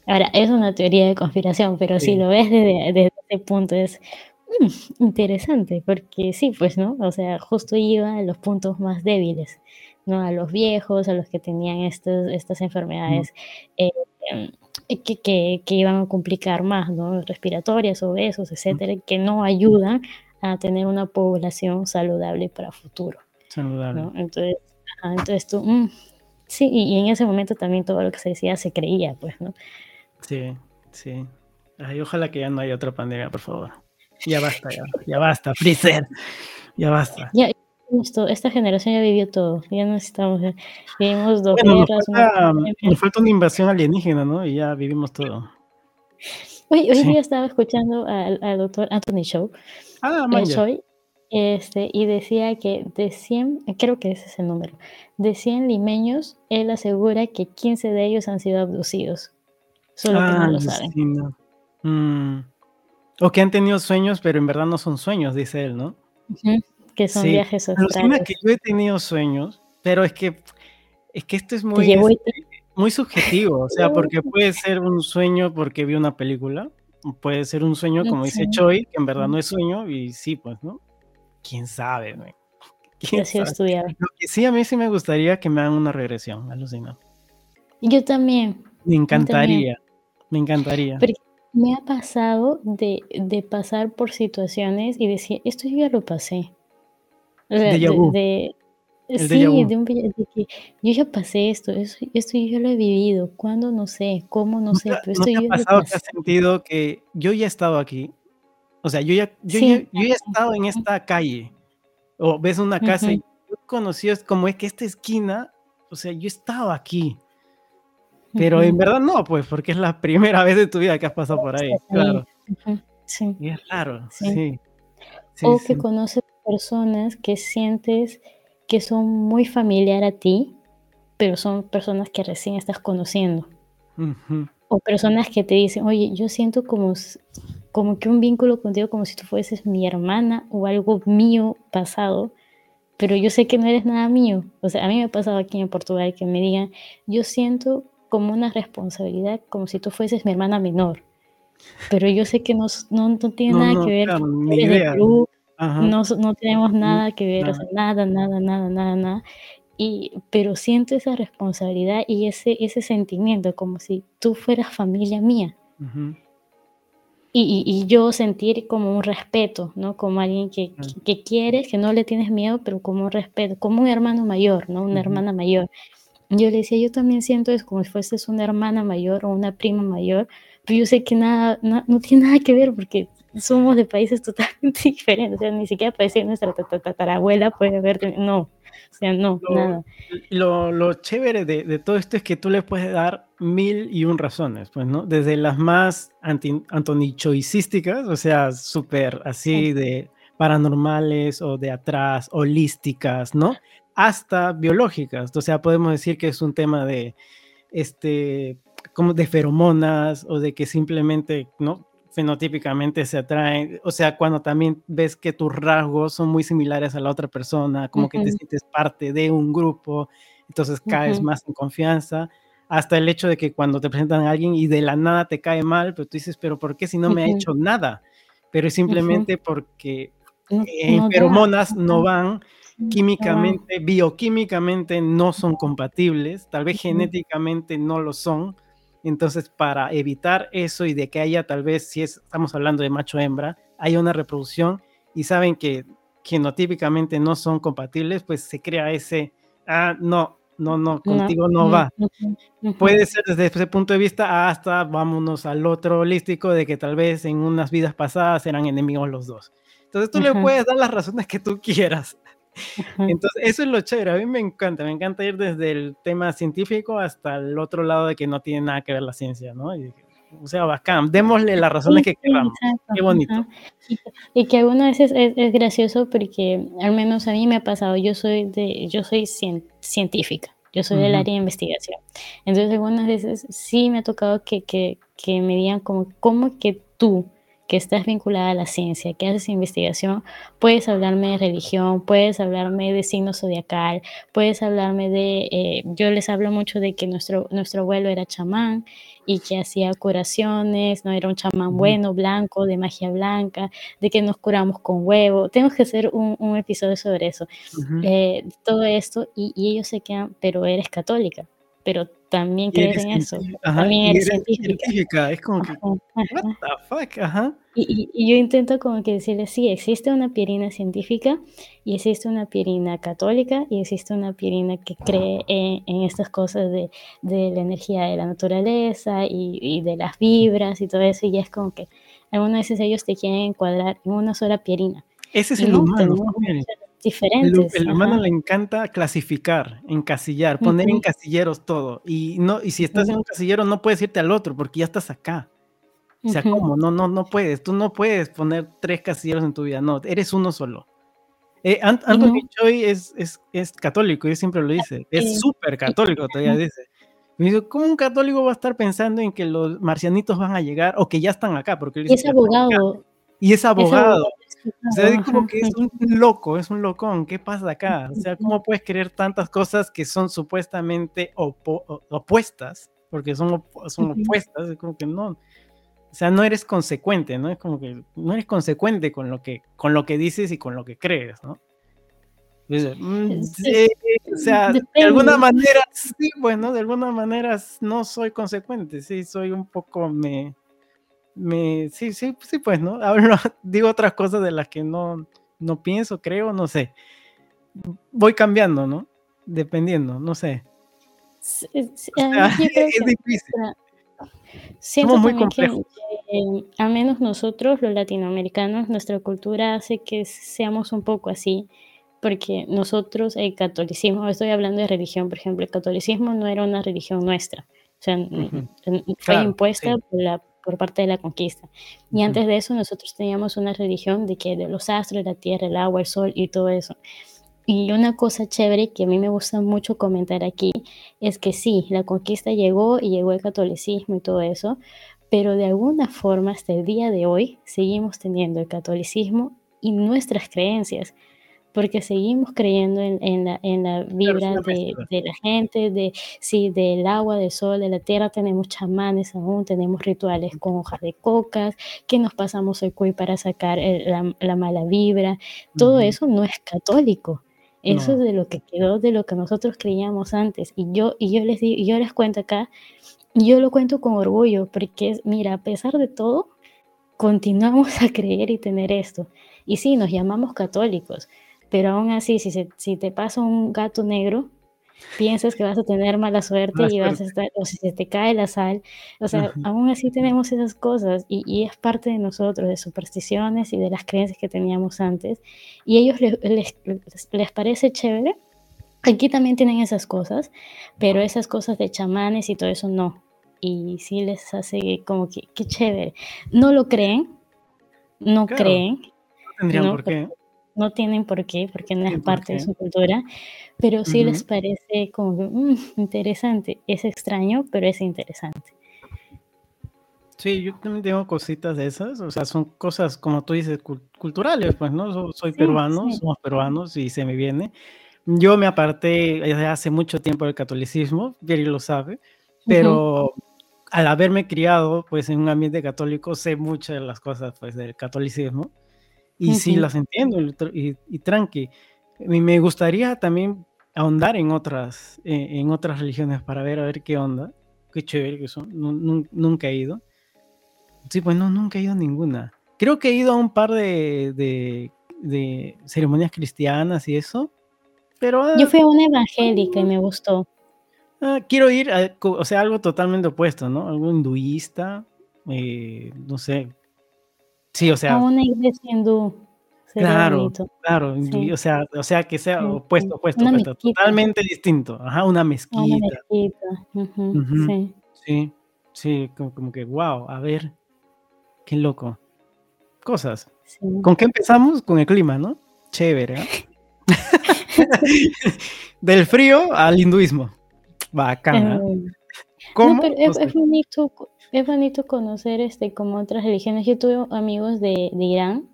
Speaker 3: Ahora, es una teoría de conspiración, pero si
Speaker 2: Sí.
Speaker 3: lo ves desde, desde ese punto es mm, interesante, porque sí, pues, ¿no? O sea, justo iba a los puntos más débiles, ¿no? A los viejos, a los que tenían estos, estas enfermedades eh, em, que, que- que iban a complicar más, ¿no? Respiratorias, obesos, etcétera, que no ayudan a tener una población saludable para futuro.
Speaker 2: Saludable.
Speaker 3: ¿no? Entonces, ajá, entonces tú, mm, sí, y, y en ese momento también todo lo que se decía se creía, pues, ¿no?
Speaker 2: Sí, sí. Ay, ojalá que ya no haya otra pandemia, por favor. Ya basta, ya, ya basta, Freezer. Ya basta.
Speaker 3: Ya, esto, esta generación ya vivió todo, ya no necesitamos, eh, vivimos dos
Speaker 2: Bueno, nos
Speaker 3: guerras,
Speaker 2: falta,
Speaker 3: pandemia.
Speaker 2: nos falta una invasión alienígena, ¿no? Y ya vivimos todo.
Speaker 3: Hoy, hoy
Speaker 2: Sí.
Speaker 3: día estaba escuchando al, al doctor Anthony Show,
Speaker 2: Ah,
Speaker 3: eh. Choi, este, y decía que de 100, creo que ese es el número, de 100 limeños, él asegura que 15 de ellos han sido abducidos, solo que no
Speaker 2: Ah,
Speaker 3: lo saben.
Speaker 2: alucina. Mm. O que han tenido sueños, pero en verdad no son sueños, dice él, ¿no?
Speaker 3: Que son
Speaker 2: Sí.
Speaker 3: viajes astrales.
Speaker 2: que yo he tenido sueños, pero es que es que esto es muy, este, muy subjetivo, o sea, porque puede ser un sueño porque vi una película, puede ser un sueño, como dice. Choi, que en verdad no es sueño, y sí, pues, ¿no? ¿Quién sabe, güey?
Speaker 3: que
Speaker 2: ¿Quién
Speaker 3: ha.
Speaker 2: Lo que sí, a mí sí me gustaría que me hagan una regresión, alucina.
Speaker 3: Y Yo también,
Speaker 2: Me
Speaker 3: yo también.
Speaker 2: encantaría, me encantaría.
Speaker 3: Porque me ha pasado de, de pasar por situaciones y decir, esto yo ya lo pasé. O sea, de, de-
Speaker 2: déjà
Speaker 3: sí, de un de que yo ya pasé esto, eso- esto yo ya lo he vivido. ¿Cuándo? No sé, cómo no
Speaker 2: ¿No
Speaker 3: sé,
Speaker 2: te ha
Speaker 3: pero
Speaker 2: no
Speaker 3: esto
Speaker 2: te ha
Speaker 3: yo lo
Speaker 2: pasado que has sentido que yo ya he estado aquí? O sea, yo ya yo
Speaker 3: Sí,
Speaker 2: yo ya he estado en esta calle, o ves una casa y
Speaker 3: ujú,
Speaker 2: yo he conocido, es como es que esta esquina, o sea, yo he estado aquí, pero en
Speaker 3: ujú.
Speaker 2: verdad no, pues, porque es la primera vez de tu vida que has pasado por ahí, claro.
Speaker 3: Ujú, Sí,
Speaker 2: Y es raro,
Speaker 3: sí.
Speaker 2: sí, sí,
Speaker 3: O que conoces personas que sientes que son muy familiar a ti, pero son personas que recién estás conociendo. O personas que te dicen, oye, yo siento como, como que un vínculo contigo como si tú fueses mi hermana o algo mío pasado, pero yo sé que no eres nada mío. O sea, a mí me ha pasado aquí en Portugal que me digan, yo siento como una responsabilidad como si tú fueses mi hermana menor, pero yo sé que no, no, no tiene
Speaker 2: No,
Speaker 3: nada
Speaker 2: no,
Speaker 3: que ver,
Speaker 2: claro,
Speaker 3: de
Speaker 2: idea.
Speaker 3: No, no tenemos nada que ver, o
Speaker 2: nada.
Speaker 3: sea, nada, nada, nada, nada, nada. Y, pero siento esa responsabilidad y ese, ese sentimiento como si tú fueras familia mía.
Speaker 2: Ujú.
Speaker 3: Y, y- y yo sentir como un respeto, ¿no? Como alguien que, que, que quieres, que no le tienes miedo, pero como un respeto, como un hermano mayor, ¿no? Una hermana mayor. Yo le decía, yo también siento eso como si fueses una hermana mayor o una prima mayor, pero yo sé que nada, na- no tiene nada que ver porque somos de países totalmente diferentes, o sea, ni siquiera parecía nuestra tata- tatarabuela puede haber, no, sea, no,
Speaker 2: Lo,
Speaker 3: nada.
Speaker 2: lo, lo chévere de, de todo esto es que tú le puedes dar mil y un razones, pues, ¿no? Desde las más anti, antonichoicísticas, o sea, súper
Speaker 3: Sí,
Speaker 2: así de paranormales o de atrás, holísticas, ¿no? Hasta biológicas, o sea, podemos decir que es un tema de, este, como de feromonas o de que simplemente, ¿no? Fenotípicamente se atraen, o sea, cuando también ves que tus rasgos son muy similares a la otra persona, como que te sientes parte de un grupo, entonces caes
Speaker 3: ujú,
Speaker 2: más en confianza, hasta el hecho de que cuando te presentan a alguien y de la nada te cae mal, pero tú dices, pero ¿por qué si no me ha
Speaker 3: ujú,
Speaker 2: hecho nada? Pero es simplemente porque en
Speaker 3: no
Speaker 2: feromonas
Speaker 3: no
Speaker 2: van, químicamente, bioquímicamente no son compatibles, tal vez genéticamente no lo son. Entonces, para evitar eso y de que haya tal vez, si es, estamos hablando de macho-hembra, haya una reproducción y saben que genotípicamente no son compatibles, pues se crea ese, ah, no, no, no,
Speaker 3: No,
Speaker 2: contigo no
Speaker 3: ujú,
Speaker 2: va.
Speaker 3: ujú, ujú.
Speaker 2: Puede ser desde ese punto de vista hasta vámonos al otro holístico de que tal vez en unas vidas pasadas eran enemigos los dos. Entonces tú le puedes dar las razones que tú quieras Entonces, eso es lo chévere, a mí me encanta, me encanta ir desde el tema científico hasta el otro lado de que no tiene nada que ver la ciencia, ¿no? o sea, bacán, démosle las razones que queramos, qué bonito.
Speaker 3: Y, que algunas veces es, es, gracioso porque al menos a mí me ha pasado, yo soy, de, yo soy científica, yo soy del área de investigación. Entonces algunas veces sí me ha tocado que, que, que me digan como, ¿cómo que tú? Que estás vinculada a la ciencia, que haces investigación, puedes hablarme de religión, puedes hablarme de signo zodiacal, puedes hablarme de, eh, yo les hablo mucho de que nuestro, nuestro abuelo era chamán y que hacía curaciones, no era un chamán bueno, blanco, de magia blanca, de que nos curamos con huevo. Tengo que hacer un, un episodio sobre eso. Eh, todo esto, y, y ellos se quedan, pero eres católica pero también crees en eso. también eres, científica.
Speaker 2: Es como que, what the fuck, ajá.
Speaker 3: Y, y, yo intento como que decirle, sí, existe una pierina científica y existe una pierina católica y existe una pierina que cree en, en estas cosas de, de, la energía de la naturaleza y, y, de las vibras y todo eso. Y es como que algunas veces ellos te quieren encuadrar en una sola pierina.
Speaker 2: Ese es el humano diferentes. El, humano le encanta clasificar, encasillar, poner en casilleros todo. Y no, y si estás en un casillero, no puedes irte al otro porque ya estás acá. O sea, ¿cómo? No, no, no puedes. Tú no puedes poner tres casilleros en tu vida. No, eres uno solo. Eh, Anthony Choi es, es, es, católico, yo siempre lo dice. Es súper católico, todavía dice. Me dice, ¿cómo un católico va a estar pensando en que los marcianitos van a llegar o que ya están acá? Porque
Speaker 3: es abogado.
Speaker 2: Y es abogado. O sea, es como que es un loco, es un locón. ¿Qué pasa acá? O sea, ¿cómo puedes creer tantas cosas que son supuestamente opuestas? Porque son, son opuestas, es como que no. O sea, no eres consecuente, ¿no? Es como que no eres consecuente con lo que, con lo que dices y con lo que crees, ¿no? Mm, o sea, de alguna manera, sí, bueno, de alguna manera no soy consecuente, sí, soy un poco, me, me, sí, sí, sí, pues, ¿no? Ahora digo otras cosas de las que no, no pienso, creo, no sé. Voy cambiando, ¿no? Dependiendo, no sé.
Speaker 3: es difícil. Siento muy también que, al menos nosotros, los latinoamericanos, nuestra cultura hace que seamos un poco así, porque nosotros, el catolicismo, estoy hablando de religión, por ejemplo, el catolicismo no era una religión nuestra, o sea, fue impuesta por la por parte de la conquista. Y antes de eso nosotros teníamos una religión de que de los astros, la tierra, el agua, el sol y todo eso. Y una cosa chévere que a mí me gusta mucho comentar aquí es que sí, la conquista llegó y llegó el catolicismo y todo eso, pero de alguna forma hasta el día de hoy seguimos teniendo el catolicismo y nuestras creencias porque seguimos creyendo en, la, en la, vibra de, de, la gente, de, sí, del agua, del sol, de la tierra. Tenemos chamanes aún, tenemos rituales con hojas de cocas, que nos pasamos el cuy para sacar la, la, mala vibra. Todo eso no es católico. Eso es de lo que quedó, de lo que nosotros creíamos antes. Y yo, y yo, les, digo, yo les cuento acá, yo lo cuento con orgullo, porque mira, a pesar de todo, continuamos a creer y tener esto. Y sí, nos llamamos católicos, pero aún así, si, se, si te pasa un gato negro, piensas que vas a tener mala suerte y vas a estar, o si se te cae la sal, o sea, aún así tenemos esas cosas y, y, es parte de nosotros, de supersticiones y de las creencias que teníamos antes, y a ellos les, les, les parece chévere. Aquí también tienen esas cosas, pero esas cosas de chamanes y todo eso no. Y sí les hace como que, qué chévere. No lo creen, no creen. No
Speaker 2: tendrían no, por qué
Speaker 3: no tienen por qué, porque no es parte de su cultura, pero sí les parece como mm, interesante. Es extraño, pero es interesante.
Speaker 2: Sí, yo también tengo cositas de esas, o sea, son cosas, como tú dices, culturales, pues, ¿no? Soy peruano, somos peruanos y se me viene. Yo me aparté desde hace mucho tiempo del catolicismo, Vieri lo sabe, pero al haberme criado, pues, en un ambiente católico, sé muchas de las cosas, pues, del catolicismo. Y sí, las entiendo y, y, tranqui. Me gustaría también ahondar en otras, eh, en otras religiones para ver a ver qué onda. Qué chévere que son. nunca he ido. Sí, pues no, nunca he ido a ninguna. Creo que he ido a un par de, de, de ceremonias cristianas y eso. Pero,
Speaker 3: Yo ah, fui a una evangélica y me gustó.
Speaker 2: Ah, quiero ir, a, o sea, algo totalmente opuesto, ¿no? Algo hinduista, eh, no sé, Sí, o sea.
Speaker 3: A una iglesia hindú.
Speaker 2: Claro,
Speaker 3: bonito.
Speaker 2: claro,
Speaker 3: Sí,
Speaker 2: o sea o sea, que sea opuesto, opuesto, opuesto,
Speaker 3: mezquita.
Speaker 2: totalmente distinto. Ajá, una
Speaker 3: A una
Speaker 2: mezquita.
Speaker 3: mezquita. Sí.
Speaker 2: Sí, sí, como como que, guau, a ver, qué loco. Cosas.
Speaker 3: Sí.
Speaker 2: ¿Con qué empezamos? Con el clima, ¿no? Chévere, ¿ah? Del frío al hinduismo. Bacán, ¿ah?
Speaker 3: Eh, no,
Speaker 2: ¿Cómo?
Speaker 3: pero
Speaker 2: No
Speaker 3: es es bonito es bonito conocer, este, como otras religiones. Yo tuve amigos de de Irán,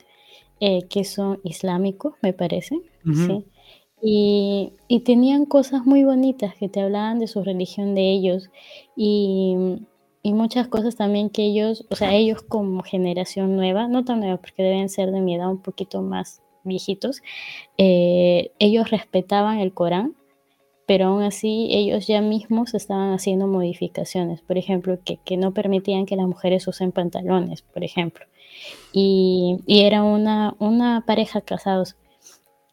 Speaker 3: eh, que son islámicos, me parece, sí, y y tenían cosas muy bonitas que te hablaban de su religión de ellos, y y muchas cosas también que ellos, o sea, ellos como generación nueva, no tan nueva, porque deben ser de mi edad, un poquito más viejitos, eh, ellos respetaban el Corán, pero aún así ellos ya mismos estaban haciendo modificaciones. Por ejemplo, que que no permitían que las mujeres usen pantalones, por ejemplo. Y y era una una pareja casados,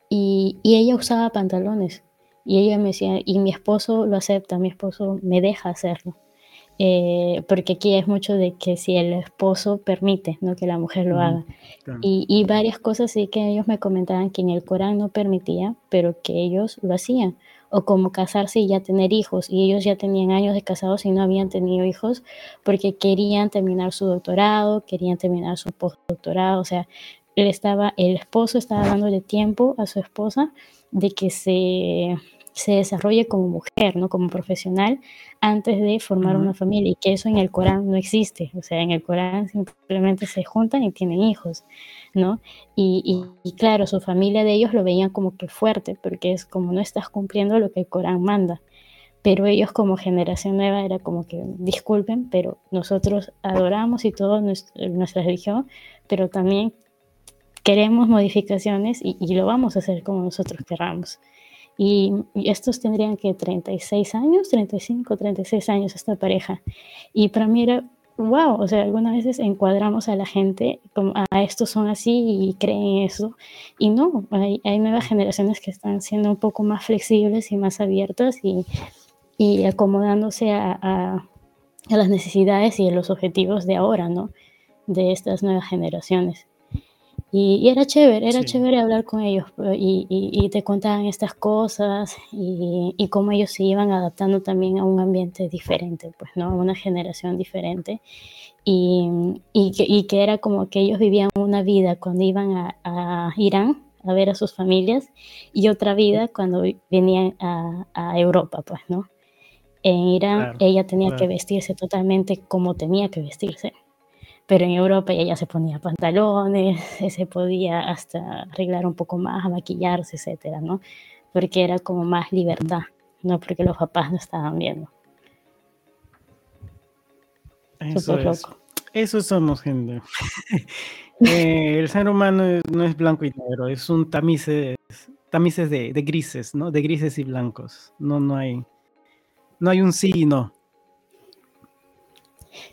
Speaker 3: y y ella usaba pantalones, y ella me decía: "Y mi esposo lo acepta, mi esposo me deja hacerlo". Eh, porque aquí es mucho de que si el esposo permite, ¿no?, que la mujer lo haga.
Speaker 2: claro.
Speaker 3: Y y varias cosas sí que ellos me comentaban que en el Corán no permitía, pero que ellos lo hacían. O como casarse y ya tener hijos, y ellos ya tenían años de casados y no habían tenido hijos, porque querían terminar su doctorado, querían terminar su postdoctorado, o sea, él estaba el esposo estaba dándole tiempo a su esposa de que se se desarrolle como mujer, ¿no?, como profesional, antes de formar una familia, y que eso en el Corán no existe. O sea, en el Corán simplemente se juntan y tienen hijos, ¿no? Y y y claro, su familia de ellos lo veían como que fuerte, porque es como no estás cumpliendo lo que el Corán manda. Pero ellos como generación nueva era como que: "Disculpen, pero nosotros adoramos y todo nues nuestra religión, pero también queremos modificaciones y y lo vamos a hacer como nosotros querramos". Y estos tendrían, ¿qué? 36 años, 35, 36 años esta pareja. Y para mí era, guau, o sea, algunas veces encuadramos a la gente como: "Ah, estos son así y creen eso", y no, hay hay nuevas generaciones que están siendo un poco más flexibles y más abiertas y y acomodándose a a a las necesidades y a los objetivos de ahora, ¿no?, de estas nuevas generaciones. Y y era chévere, era
Speaker 2: Sí.
Speaker 3: chévere hablar con ellos, y y y te contaban estas cosas, y cómo ellos se iban adaptando también a un ambiente diferente, pues, ¿no?, a una generación diferente. Y que que era como que ellos vivían una vida cuando iban a a Irán a ver a sus familias, y otra vida cuando venían a a Europa, pues, ¿no? En Irán
Speaker 2: Claro,
Speaker 3: ella tenía que
Speaker 2: claro.
Speaker 3: vestirse totalmente como tenía que vestirse, pero en Europa ella ya se ponía pantalones, se podía hasta arreglar un poco más, maquillarse, etcétera, ¿no? Porque era como más libertad, no porque los papás no estaban viendo.
Speaker 2: Eso es.
Speaker 3: Superloco.
Speaker 2: Eso somos, gente. Eh, el ser humano no es blanco y negro, es un tamices tamices de de grises, ¿no?, de grises y blancos. No no hay no hay un sí y no.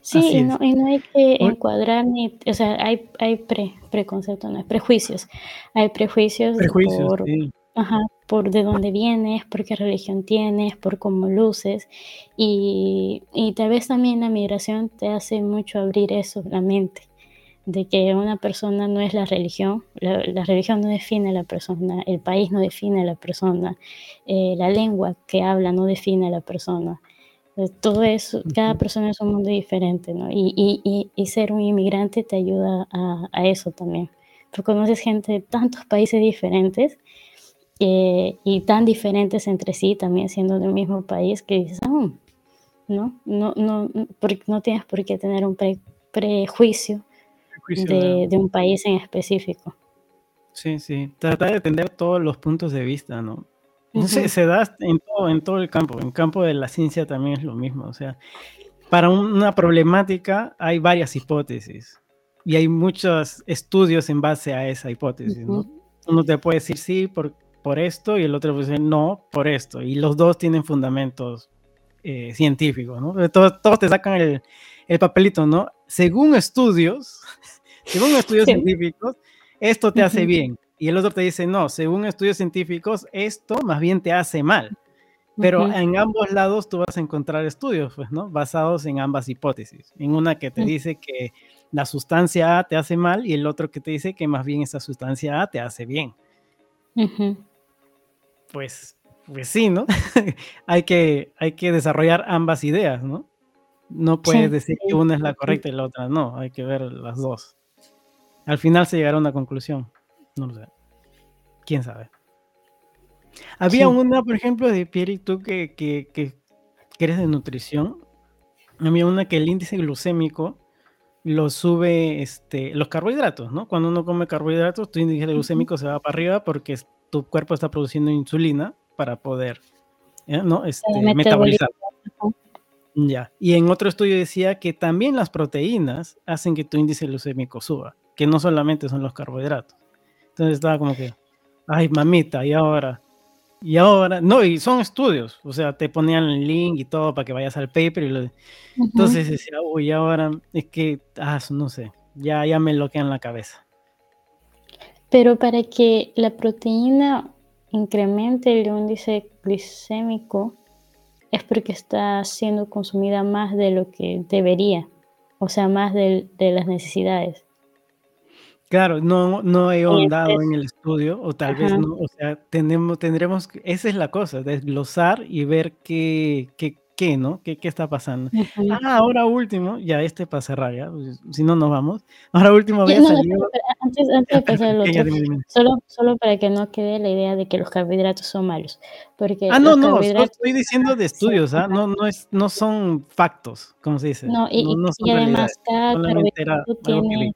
Speaker 3: Sí, y no y no hay que encuadrar ni o sea, hay hay pre preconceptos, no, prejuicios. Hay prejuicios
Speaker 2: Prejuicios,
Speaker 3: por
Speaker 2: sí.
Speaker 3: ajá, por de dónde vienes, por qué religión tienes, por cómo luces, y y tal vez también la migración te hace mucho abrir eso, la mente, de que una persona no es la religión, la la religión no define a la persona, el país no define a la persona, eh, la lengua que habla no define a la persona. Todo eso, cada persona es un mundo diferente, ¿no? Y y y y ser un inmigrante te ayuda a a eso también. Tú conoces gente de tantos países diferentes, eh, y tan diferentes entre sí, también siendo del mismo país, que dices: "Mm", ¿no? No no por no tienes por qué tener un pre prejuicio
Speaker 2: Prejuicio de
Speaker 3: de de un país en específico.
Speaker 2: Sí, sí, tratar de entender todos los puntos de vista, ¿no? No sé,
Speaker 3: Ujú.
Speaker 2: se da en todo en todo el campo, en campo de la ciencia también es lo mismo, o sea, para una problemática hay varias hipótesis, y hay muchos estudios en base a esa hipótesis, ¿no?
Speaker 3: Ujú.
Speaker 2: Uno te puede decir sí por por esto, y el otro puede decir no por esto, y los 2 tienen fundamentos, eh, científicos, ¿no? Todos todos te sacan el el papelito, ¿no? Según estudios según estudios
Speaker 3: Sí.
Speaker 2: científicos, esto te hace
Speaker 3: Ujú.
Speaker 2: bien, y el otro te dice: "No, según estudios científicos, esto más bien te hace mal". Pero en ambos lados tú vas a encontrar estudios, pues, ¿no? Basados en ambas hipótesis. En una que te dice que la sustancia A te hace mal y el otro que te dice que más bien esa sustancia A te hace bien. Pues, pues sí, ¿no? hay, que, hay que desarrollar ambas ideas, ¿no? No puedes decir que una es la correcta y la otra no, hay que ver las dos. Al final se llegará a una conclusión. No lo sé. ¿Quién sabe? Había una, por ejemplo, de Pierre y tú que, que, que, eres de nutrición. Había una que el índice glucémico lo sube este, los carbohidratos, ¿no? Cuando uno come carbohidratos, tu índice glucémico se va para arriba porque tu cuerpo está produciendo insulina para poder ¿no? este, metabolizar. Ya. Y en otro estudio decía que también las proteínas hacen que tu índice glucémico suba, que no solamente son los carbohidratos. Entonces estaba como que, ay, mamita, y ahora, y ahora, no, y son estudios, o sea, te ponían el link y todo para que vayas al paper y lo... Entonces decía, uy, ahora es que, ah, no sé, ya, ya me bloquean la cabeza.
Speaker 3: Pero para que la proteína incremente el índice glicémico, es porque está siendo consumida más de lo que debería, o sea, más de, las necesidades.
Speaker 2: Claro, no, no he ahondado en el estudio, o tal vez no, o sea, tenemos, tendremos, esa es la cosa, desglosar y ver qué, qué, qué, ¿no? ¿Qué, qué está pasando? Ah, ahora último, ya este para cerrar, ya, pues, si no nos vamos. Ahora último había salido...
Speaker 3: Antes, antes de pasar al otro, Solo, solo para que no quede la idea de que los carbohidratos son malos. Porque
Speaker 2: ah, no, no, estoy diciendo de estudios, ¿ah? No, no, es, no son factos, como se dice.
Speaker 3: No, y, y además cada carbohidrato, tiene,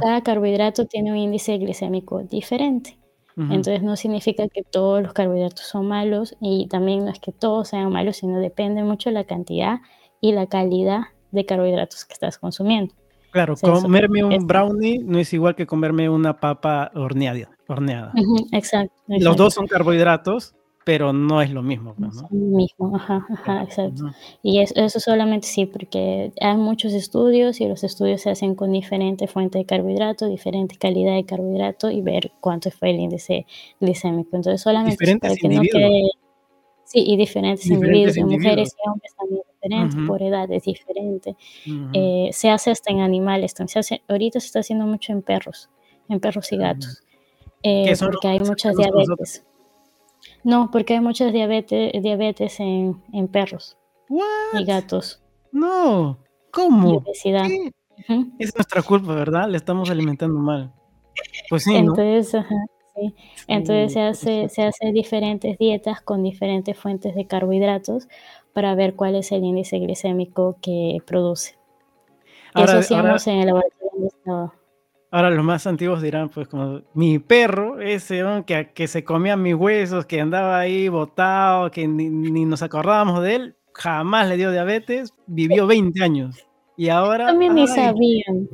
Speaker 3: cada carbohidrato tiene un índice glicémico diferente. Entonces no significa que todos los carbohidratos son malos y también no es que todos sean malos, sino depende mucho de la cantidad y la calidad de carbohidratos que estás consumiendo.
Speaker 2: Claro, comerme un brownie no es igual que comerme una papa horneada. horneada.
Speaker 3: exacto,
Speaker 2: Los dos son carbohidratos, pero no es lo mismo.
Speaker 3: Pues, ¿no? lo mismo, ajá, ajá, exacto. Y eso, solamente sí, porque hay muchos estudios y los estudios se hacen con diferentes fuentes de carbohidrato, diferente calidad de carbohidrato y ver cuánto fue el índice glicémico. Entonces solamente para que no quede... Sí, y diferentes, individuos, mujeres y hombres también diferentes, por edad es diferente. Eh, se hace hasta en animales, se hace, ahorita se está haciendo mucho en perros, en perros y gatos, eh, porque hay muchas diabetes. No, porque hay muchas diabetes, diabetes en, en perros y gatos.
Speaker 2: No, ¿cómo? Es nuestra culpa, ¿verdad? Le estamos alimentando mal. Pues sí,
Speaker 3: Entonces, sí. Entonces se hace, se hace diferentes dietas con diferentes fuentes de carbohidratos para ver cuál es el índice glicémico que produce. Eso hacíamos en el laboratorio
Speaker 2: Ahora los más antiguos dirán, pues como mi perro, ese que, que se comía mis huesos, que andaba ahí botado, que ni, nos acordábamos de él, jamás le dio diabetes, vivió 20 años. Y ahora...
Speaker 3: También ni sabían.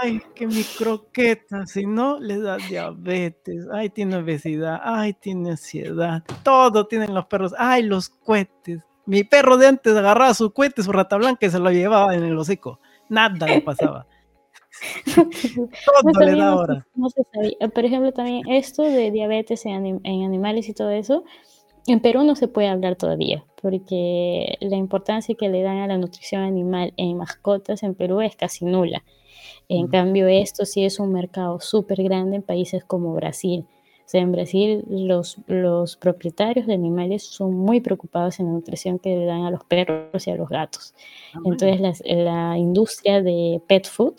Speaker 2: Ay, que mi croqueta, si no, le da diabetes, ay, tiene obesidad, ay, tiene ansiedad, todo tienen los perros, ay, los cohetes. Mi perro de antes agarraba su cohete, su rata blanca y se lo llevaba en el hocico. Nada le pasaba.
Speaker 3: no, se, sabía. Por ejemplo, también esto de diabetes en, animales y todo eso, en Perú no se puede hablar todavía, porque la importancia que le dan a la nutrición animal en mascotas en Perú es casi nula. En cambio, esto sí es un mercado súper grande en países como Brasil. O sea, en Brasil los, los propietarios de animales son muy preocupados en la nutrición que le dan a los perros y a los gatos. Ah, Entonces, la industria de pet food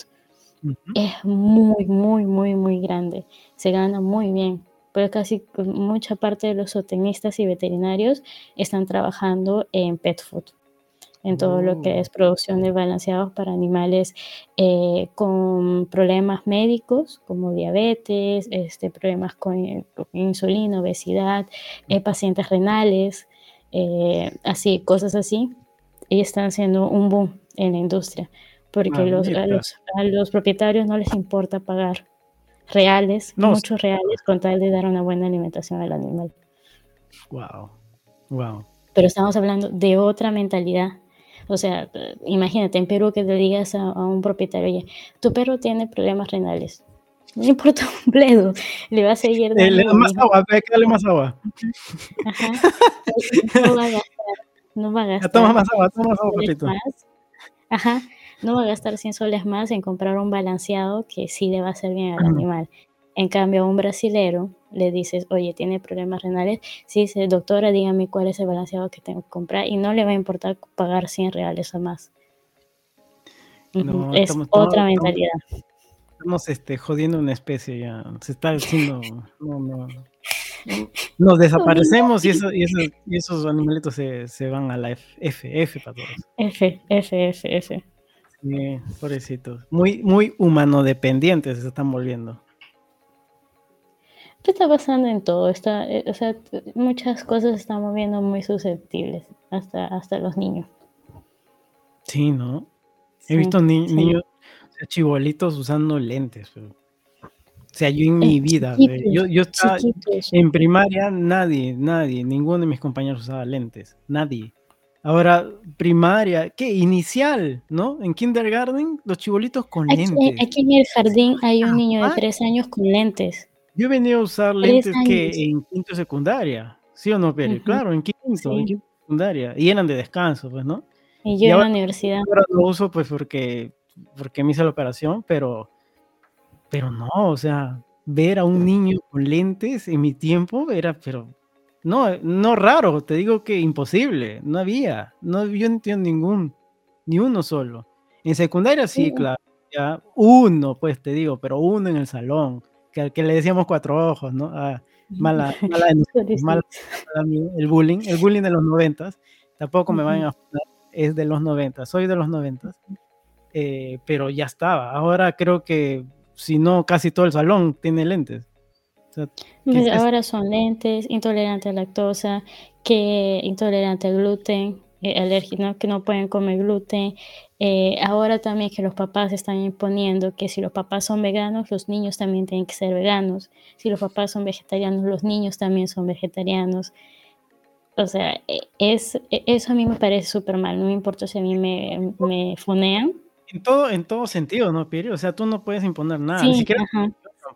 Speaker 3: es muy, muy, muy, muy grande. Se gana muy bien. Pero casi mucha parte de los zootecnistas y veterinarios están trabajando en pet food, en todo lo que oh. es producción de balanceados para animales eh, con problemas médicos como diabetes, este, problemas con, insulina, obesidad, eh, pacientes renales, eh, así, cosas así. Y están haciendo un boom en la industria porque a, los, propietarios no les importa pagar reales, muchos reales, con tal de dar una buena alimentación al animal.
Speaker 2: Wow, wow.
Speaker 3: Pero estamos hablando de otra mentalidad. O sea, imagínate en Perú que le digas a, un propietario, oye, tu perro tiene problemas renales. No importa un bledo, le va a seguir
Speaker 2: dando. Le da más agua, hay que darle más agua.
Speaker 3: Ajá. No va a gastar. No va a gastar.
Speaker 2: Toma más agua, toma más agua, papito.
Speaker 3: Ajá no va a gastar 100 soles más en comprar un balanceado que sí le va a hacer bien al animal. En cambio, a un brasilero le dices, oye, tiene problemas renales. Sí, dice, doctora, dígame cuál es el balanceado que tengo que comprar y no le va a importar pagar 100 reales o más. es otra mentalidad.
Speaker 2: Estamos, este, jodiendo una especie ya. Se está haciendo. Nos desaparecemos y, eso, y, esos animalitos se, se, van a la F, F, F para todos.
Speaker 3: F, F, F, F.
Speaker 2: Sí, pobrecitos. Muy, muy humano dependientes se están volviendo.
Speaker 3: ¿Qué está pasando en todo? Está, eh, o sea, muchas cosas se están moviendo muy susceptibles, hasta, hasta los niños.
Speaker 2: Sí, ¿no? He visto niños, o sea, chibolitos usando lentes. o sea, yo en mi vida, yo, yo estaba en primaria, nadie, nadie, ninguno de mis compañeros usaba lentes, nadie. Ahora, primaria, ¿qué? Inicial, ¿no? En kindergarten, los chibolitos con lentes.
Speaker 3: Aquí en el jardín hay un niño de tres años con lentes.
Speaker 2: Yo venido a usar lentes que en quinto secundaria, ¿sí o no, Pérez? Claro, en quinto, en quinto secundaria. Y eran de descanso, pues, ¿no?
Speaker 3: Y yo en la universidad.
Speaker 2: Ahora lo uso pues porque, porque me hice la operación, pero, pero no, o sea, ver a un niño con lentes en mi tiempo era, pero, no, no raro, te digo que imposible, no había, no, yo no entiendo ningún, ni uno solo. En secundaria sí, claro, ya uno, pues te digo, pero uno en el salón que al que le decíamos cuatro ojos, ¿no? Ah, mala, mala, el bullying, el bullying de los noventas, tampoco me van a es de los noventas, soy de los noventas, eh, pero ya estaba. Ahora creo que si no, casi todo el salón tiene lentes.
Speaker 3: Ahora son lentes, intolerante a lactosa, que intolerante al gluten, eh, alérgico, que no pueden comer gluten, eh, ahora también que los papás están imponiendo que si los papás son veganos, los niños también tienen que ser veganos. Si los papás son vegetarianos, los niños también son vegetarianos. O sea, e, es, e, eso a mí me parece súper mal. No me importa si a mí me, me fonean.
Speaker 2: En todo, en todo sentido, ¿no, Piri? O sea, tú no puedes imponer nada. ni siquiera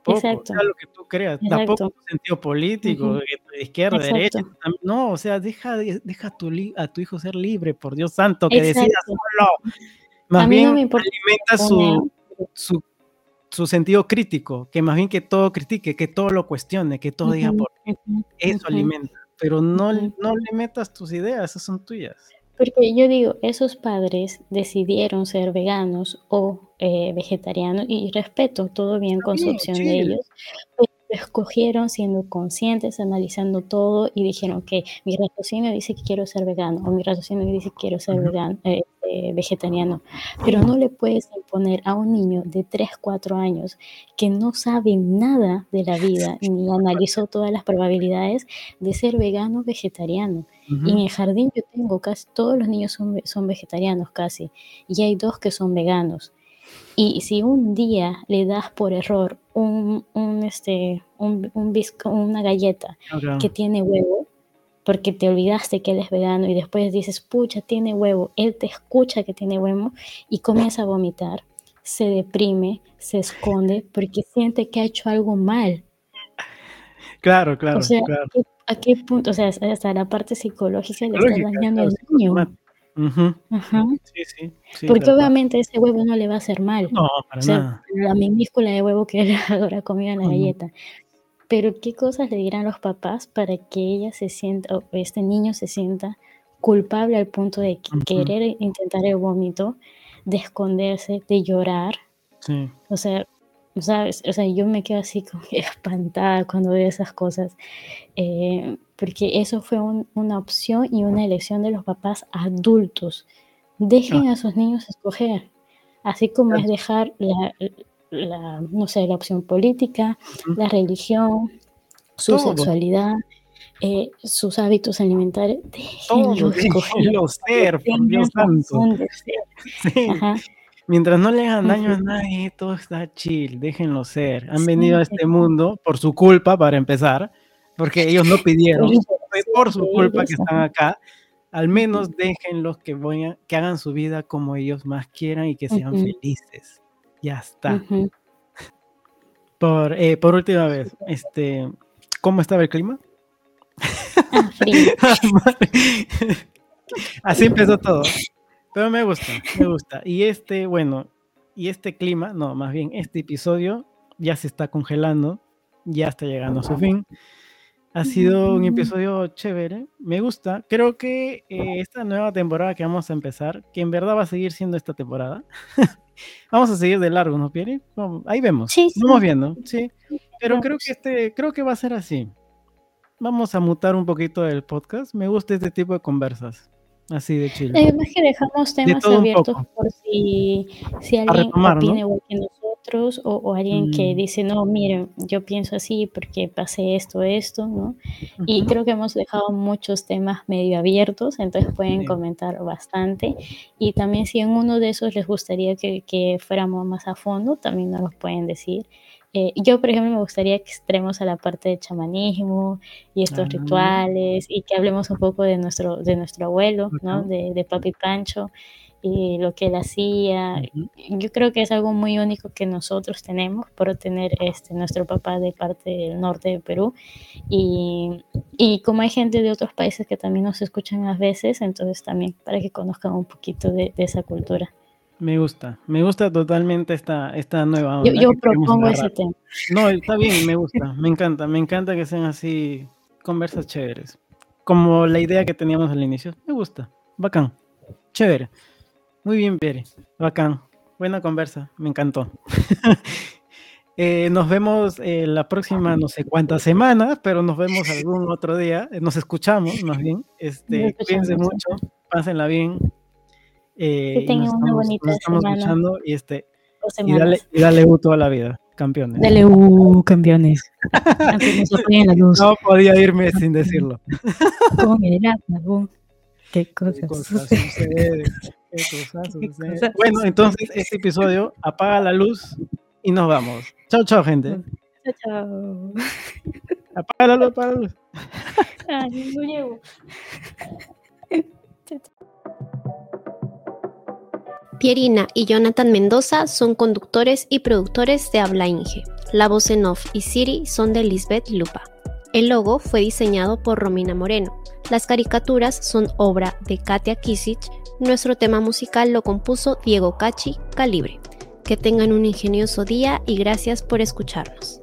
Speaker 2: tampoco. Exacto. Sea, lo que tú creas. Tampoco en sentido político, de izquierda, de derecha. No, o sea, deja, deja a, tu, a tu hijo ser libre, por Dios santo, que decida solo. Más bien alimenta su, su, su, sentido crítico, que más bien que todo critique, que todo lo cuestione, que todo diga por qué. Eso alimenta. Pero no, no le metas tus ideas, esas son tuyas.
Speaker 3: Porque yo digo, esos padres decidieron ser veganos o eh, vegetarianos y respeto todo bien con su opción de ellos, escogieron siendo conscientes, analizando todo y dijeron que mi raciocinio dice que quiero ser vegano o mi raciocinio dice que quiero ser vegano, eh, eh, vegetariano, pero no le puedes imponer a un niño de 3, 4 años que no sabe nada de la vida ni analizó todas las probabilidades de ser vegano o vegetariano. Y en el jardín yo tengo casi todos los niños son, son vegetarianos casi y hay dos que son veganos. Y si un día le das por error un, un este, un, un una galleta que tiene huevo, porque te olvidaste que él es vegano y después dices, pucha, tiene huevo, él te escucha que tiene huevo y comienza a vomitar, se deprime, se esconde porque siente que ha hecho algo mal.
Speaker 2: Claro, claro.
Speaker 3: claro. ¿a, qué, punto? O sea, hasta la parte psicológica le está dañando al niño. Sí, sí, Porque obviamente ese huevo no le va a hacer mal.
Speaker 2: No, para nada.
Speaker 3: La minúscula de huevo que él ahora comía en la galleta. Pero ¿qué cosas le dirán los papás para que ella se sienta, o este niño se sienta culpable al punto de querer intentar el vómito, de esconderse, de llorar? Sí. O sea, ¿sabes? O sea, yo me quedo así como espantada cuando veo esas cosas. Eh, porque eso fue una opción y una elección de los papás adultos. Dejen a sus niños escoger, así como es dejar la, no sé, la opción política, la religión, su sexualidad, eh, sus hábitos alimentarios.
Speaker 2: Déjenlos ser, por Dios santo. Mientras no le hagan daño a nadie, todo está chill, déjenlo ser. Han venido a este mundo por su culpa, para empezar porque ellos no pidieron, fue por su culpa que están acá. Al menos déjenlos que, que hagan su vida como ellos más quieran y que sean felices. Ya está. por, eh, por última vez, este, ¿cómo estaba el clima?
Speaker 3: Ah,
Speaker 2: Así empezó todo. Pero me gusta, me gusta. Y este, bueno, y este clima, no, más bien este episodio ya se está congelando, ya está llegando a su fin. Ha sido un episodio chévere, me gusta. Creo que eh, esta nueva temporada que vamos a empezar, que en verdad va a seguir siendo esta temporada, vamos a seguir de largo, ¿no, Pierre? ahí vemos,
Speaker 3: Sí, sí.
Speaker 2: vamos viendo, sí. Pero creo que este, creo que va a ser así. Vamos a mutar un poquito el podcast. Me gusta este tipo de conversas, así de chill.
Speaker 3: Además que dejamos temas
Speaker 2: un
Speaker 3: abiertos por si, si alguien
Speaker 2: retomar, ¿no?
Speaker 3: opina igual que nosotros o, o alguien que
Speaker 2: Mm.
Speaker 3: dice, no, miren, yo pienso así porque pasé esto, esto, ¿no? Y creo que hemos dejado muchos temas medio abiertos, entonces pueden comentar bastante. Y también si en uno de esos les gustaría que, que fuéramos más a fondo, también nos lo pueden decir. Eh, yo, por ejemplo, me gustaría que entremos a la parte de chamanismo y estos
Speaker 2: Ah.
Speaker 3: rituales y que hablemos un poco de nuestro, de nuestro abuelo, ¿no? De, de Papi Pancho y lo que él hacía. Yo creo que es algo muy único que nosotros tenemos por tener este, nuestro papá de parte del norte de Perú. Y, y como hay gente de otros países que también nos escuchan a veces, entonces también para que conozcan un poquito de, de esa cultura.
Speaker 2: Me gusta, me gusta totalmente esta, esta nueva
Speaker 3: Yo,
Speaker 2: onda
Speaker 3: yo
Speaker 2: queremos
Speaker 3: propongo ese tema.
Speaker 2: No, está bien, me gusta, me encanta, me encanta que sean así conversas chéveres. Como la idea que teníamos al inicio. Me gusta, bacán, chévere. Muy bien, Pierre, bacán. Buena conversa, me encantó. Eh, nos vemos eh, la próxima, no sé cuántas semanas, pero nos vemos algún otro día. Eh, Nos escuchamos, más bien. Este, cuídense mucho, pásenla bien. eh,
Speaker 3: Que tengan una bonita
Speaker 2: nos estamos
Speaker 3: semana.
Speaker 2: escuchando y, este, y, dale, y dale U toda la vida, campeones.
Speaker 3: Dale, uh, campeones.
Speaker 2: No podía irme sin decirlo.
Speaker 3: Con el apagón. Qué
Speaker 2: ¿Qué
Speaker 3: cosas?
Speaker 2: ¿Qué cosas suceden? Bueno, entonces este episodio apaga la luz y nos vamos. Chao, chao, gente.
Speaker 3: Chao, chao.
Speaker 2: Apaga la luz, apaga la luz.
Speaker 3: Ay, no llego.
Speaker 1: Pierina y Jonathan Mendoza son conductores y productores de Habla Inge. La voz en off y Siri son de Lisbeth Lupa. El logo fue diseñado por Romina Moreno. Las caricaturas son obra de Katia Kisich. Nuestro tema musical lo compuso Diego Cachi Calibre. Que tengan un ingenioso día y gracias por escucharnos.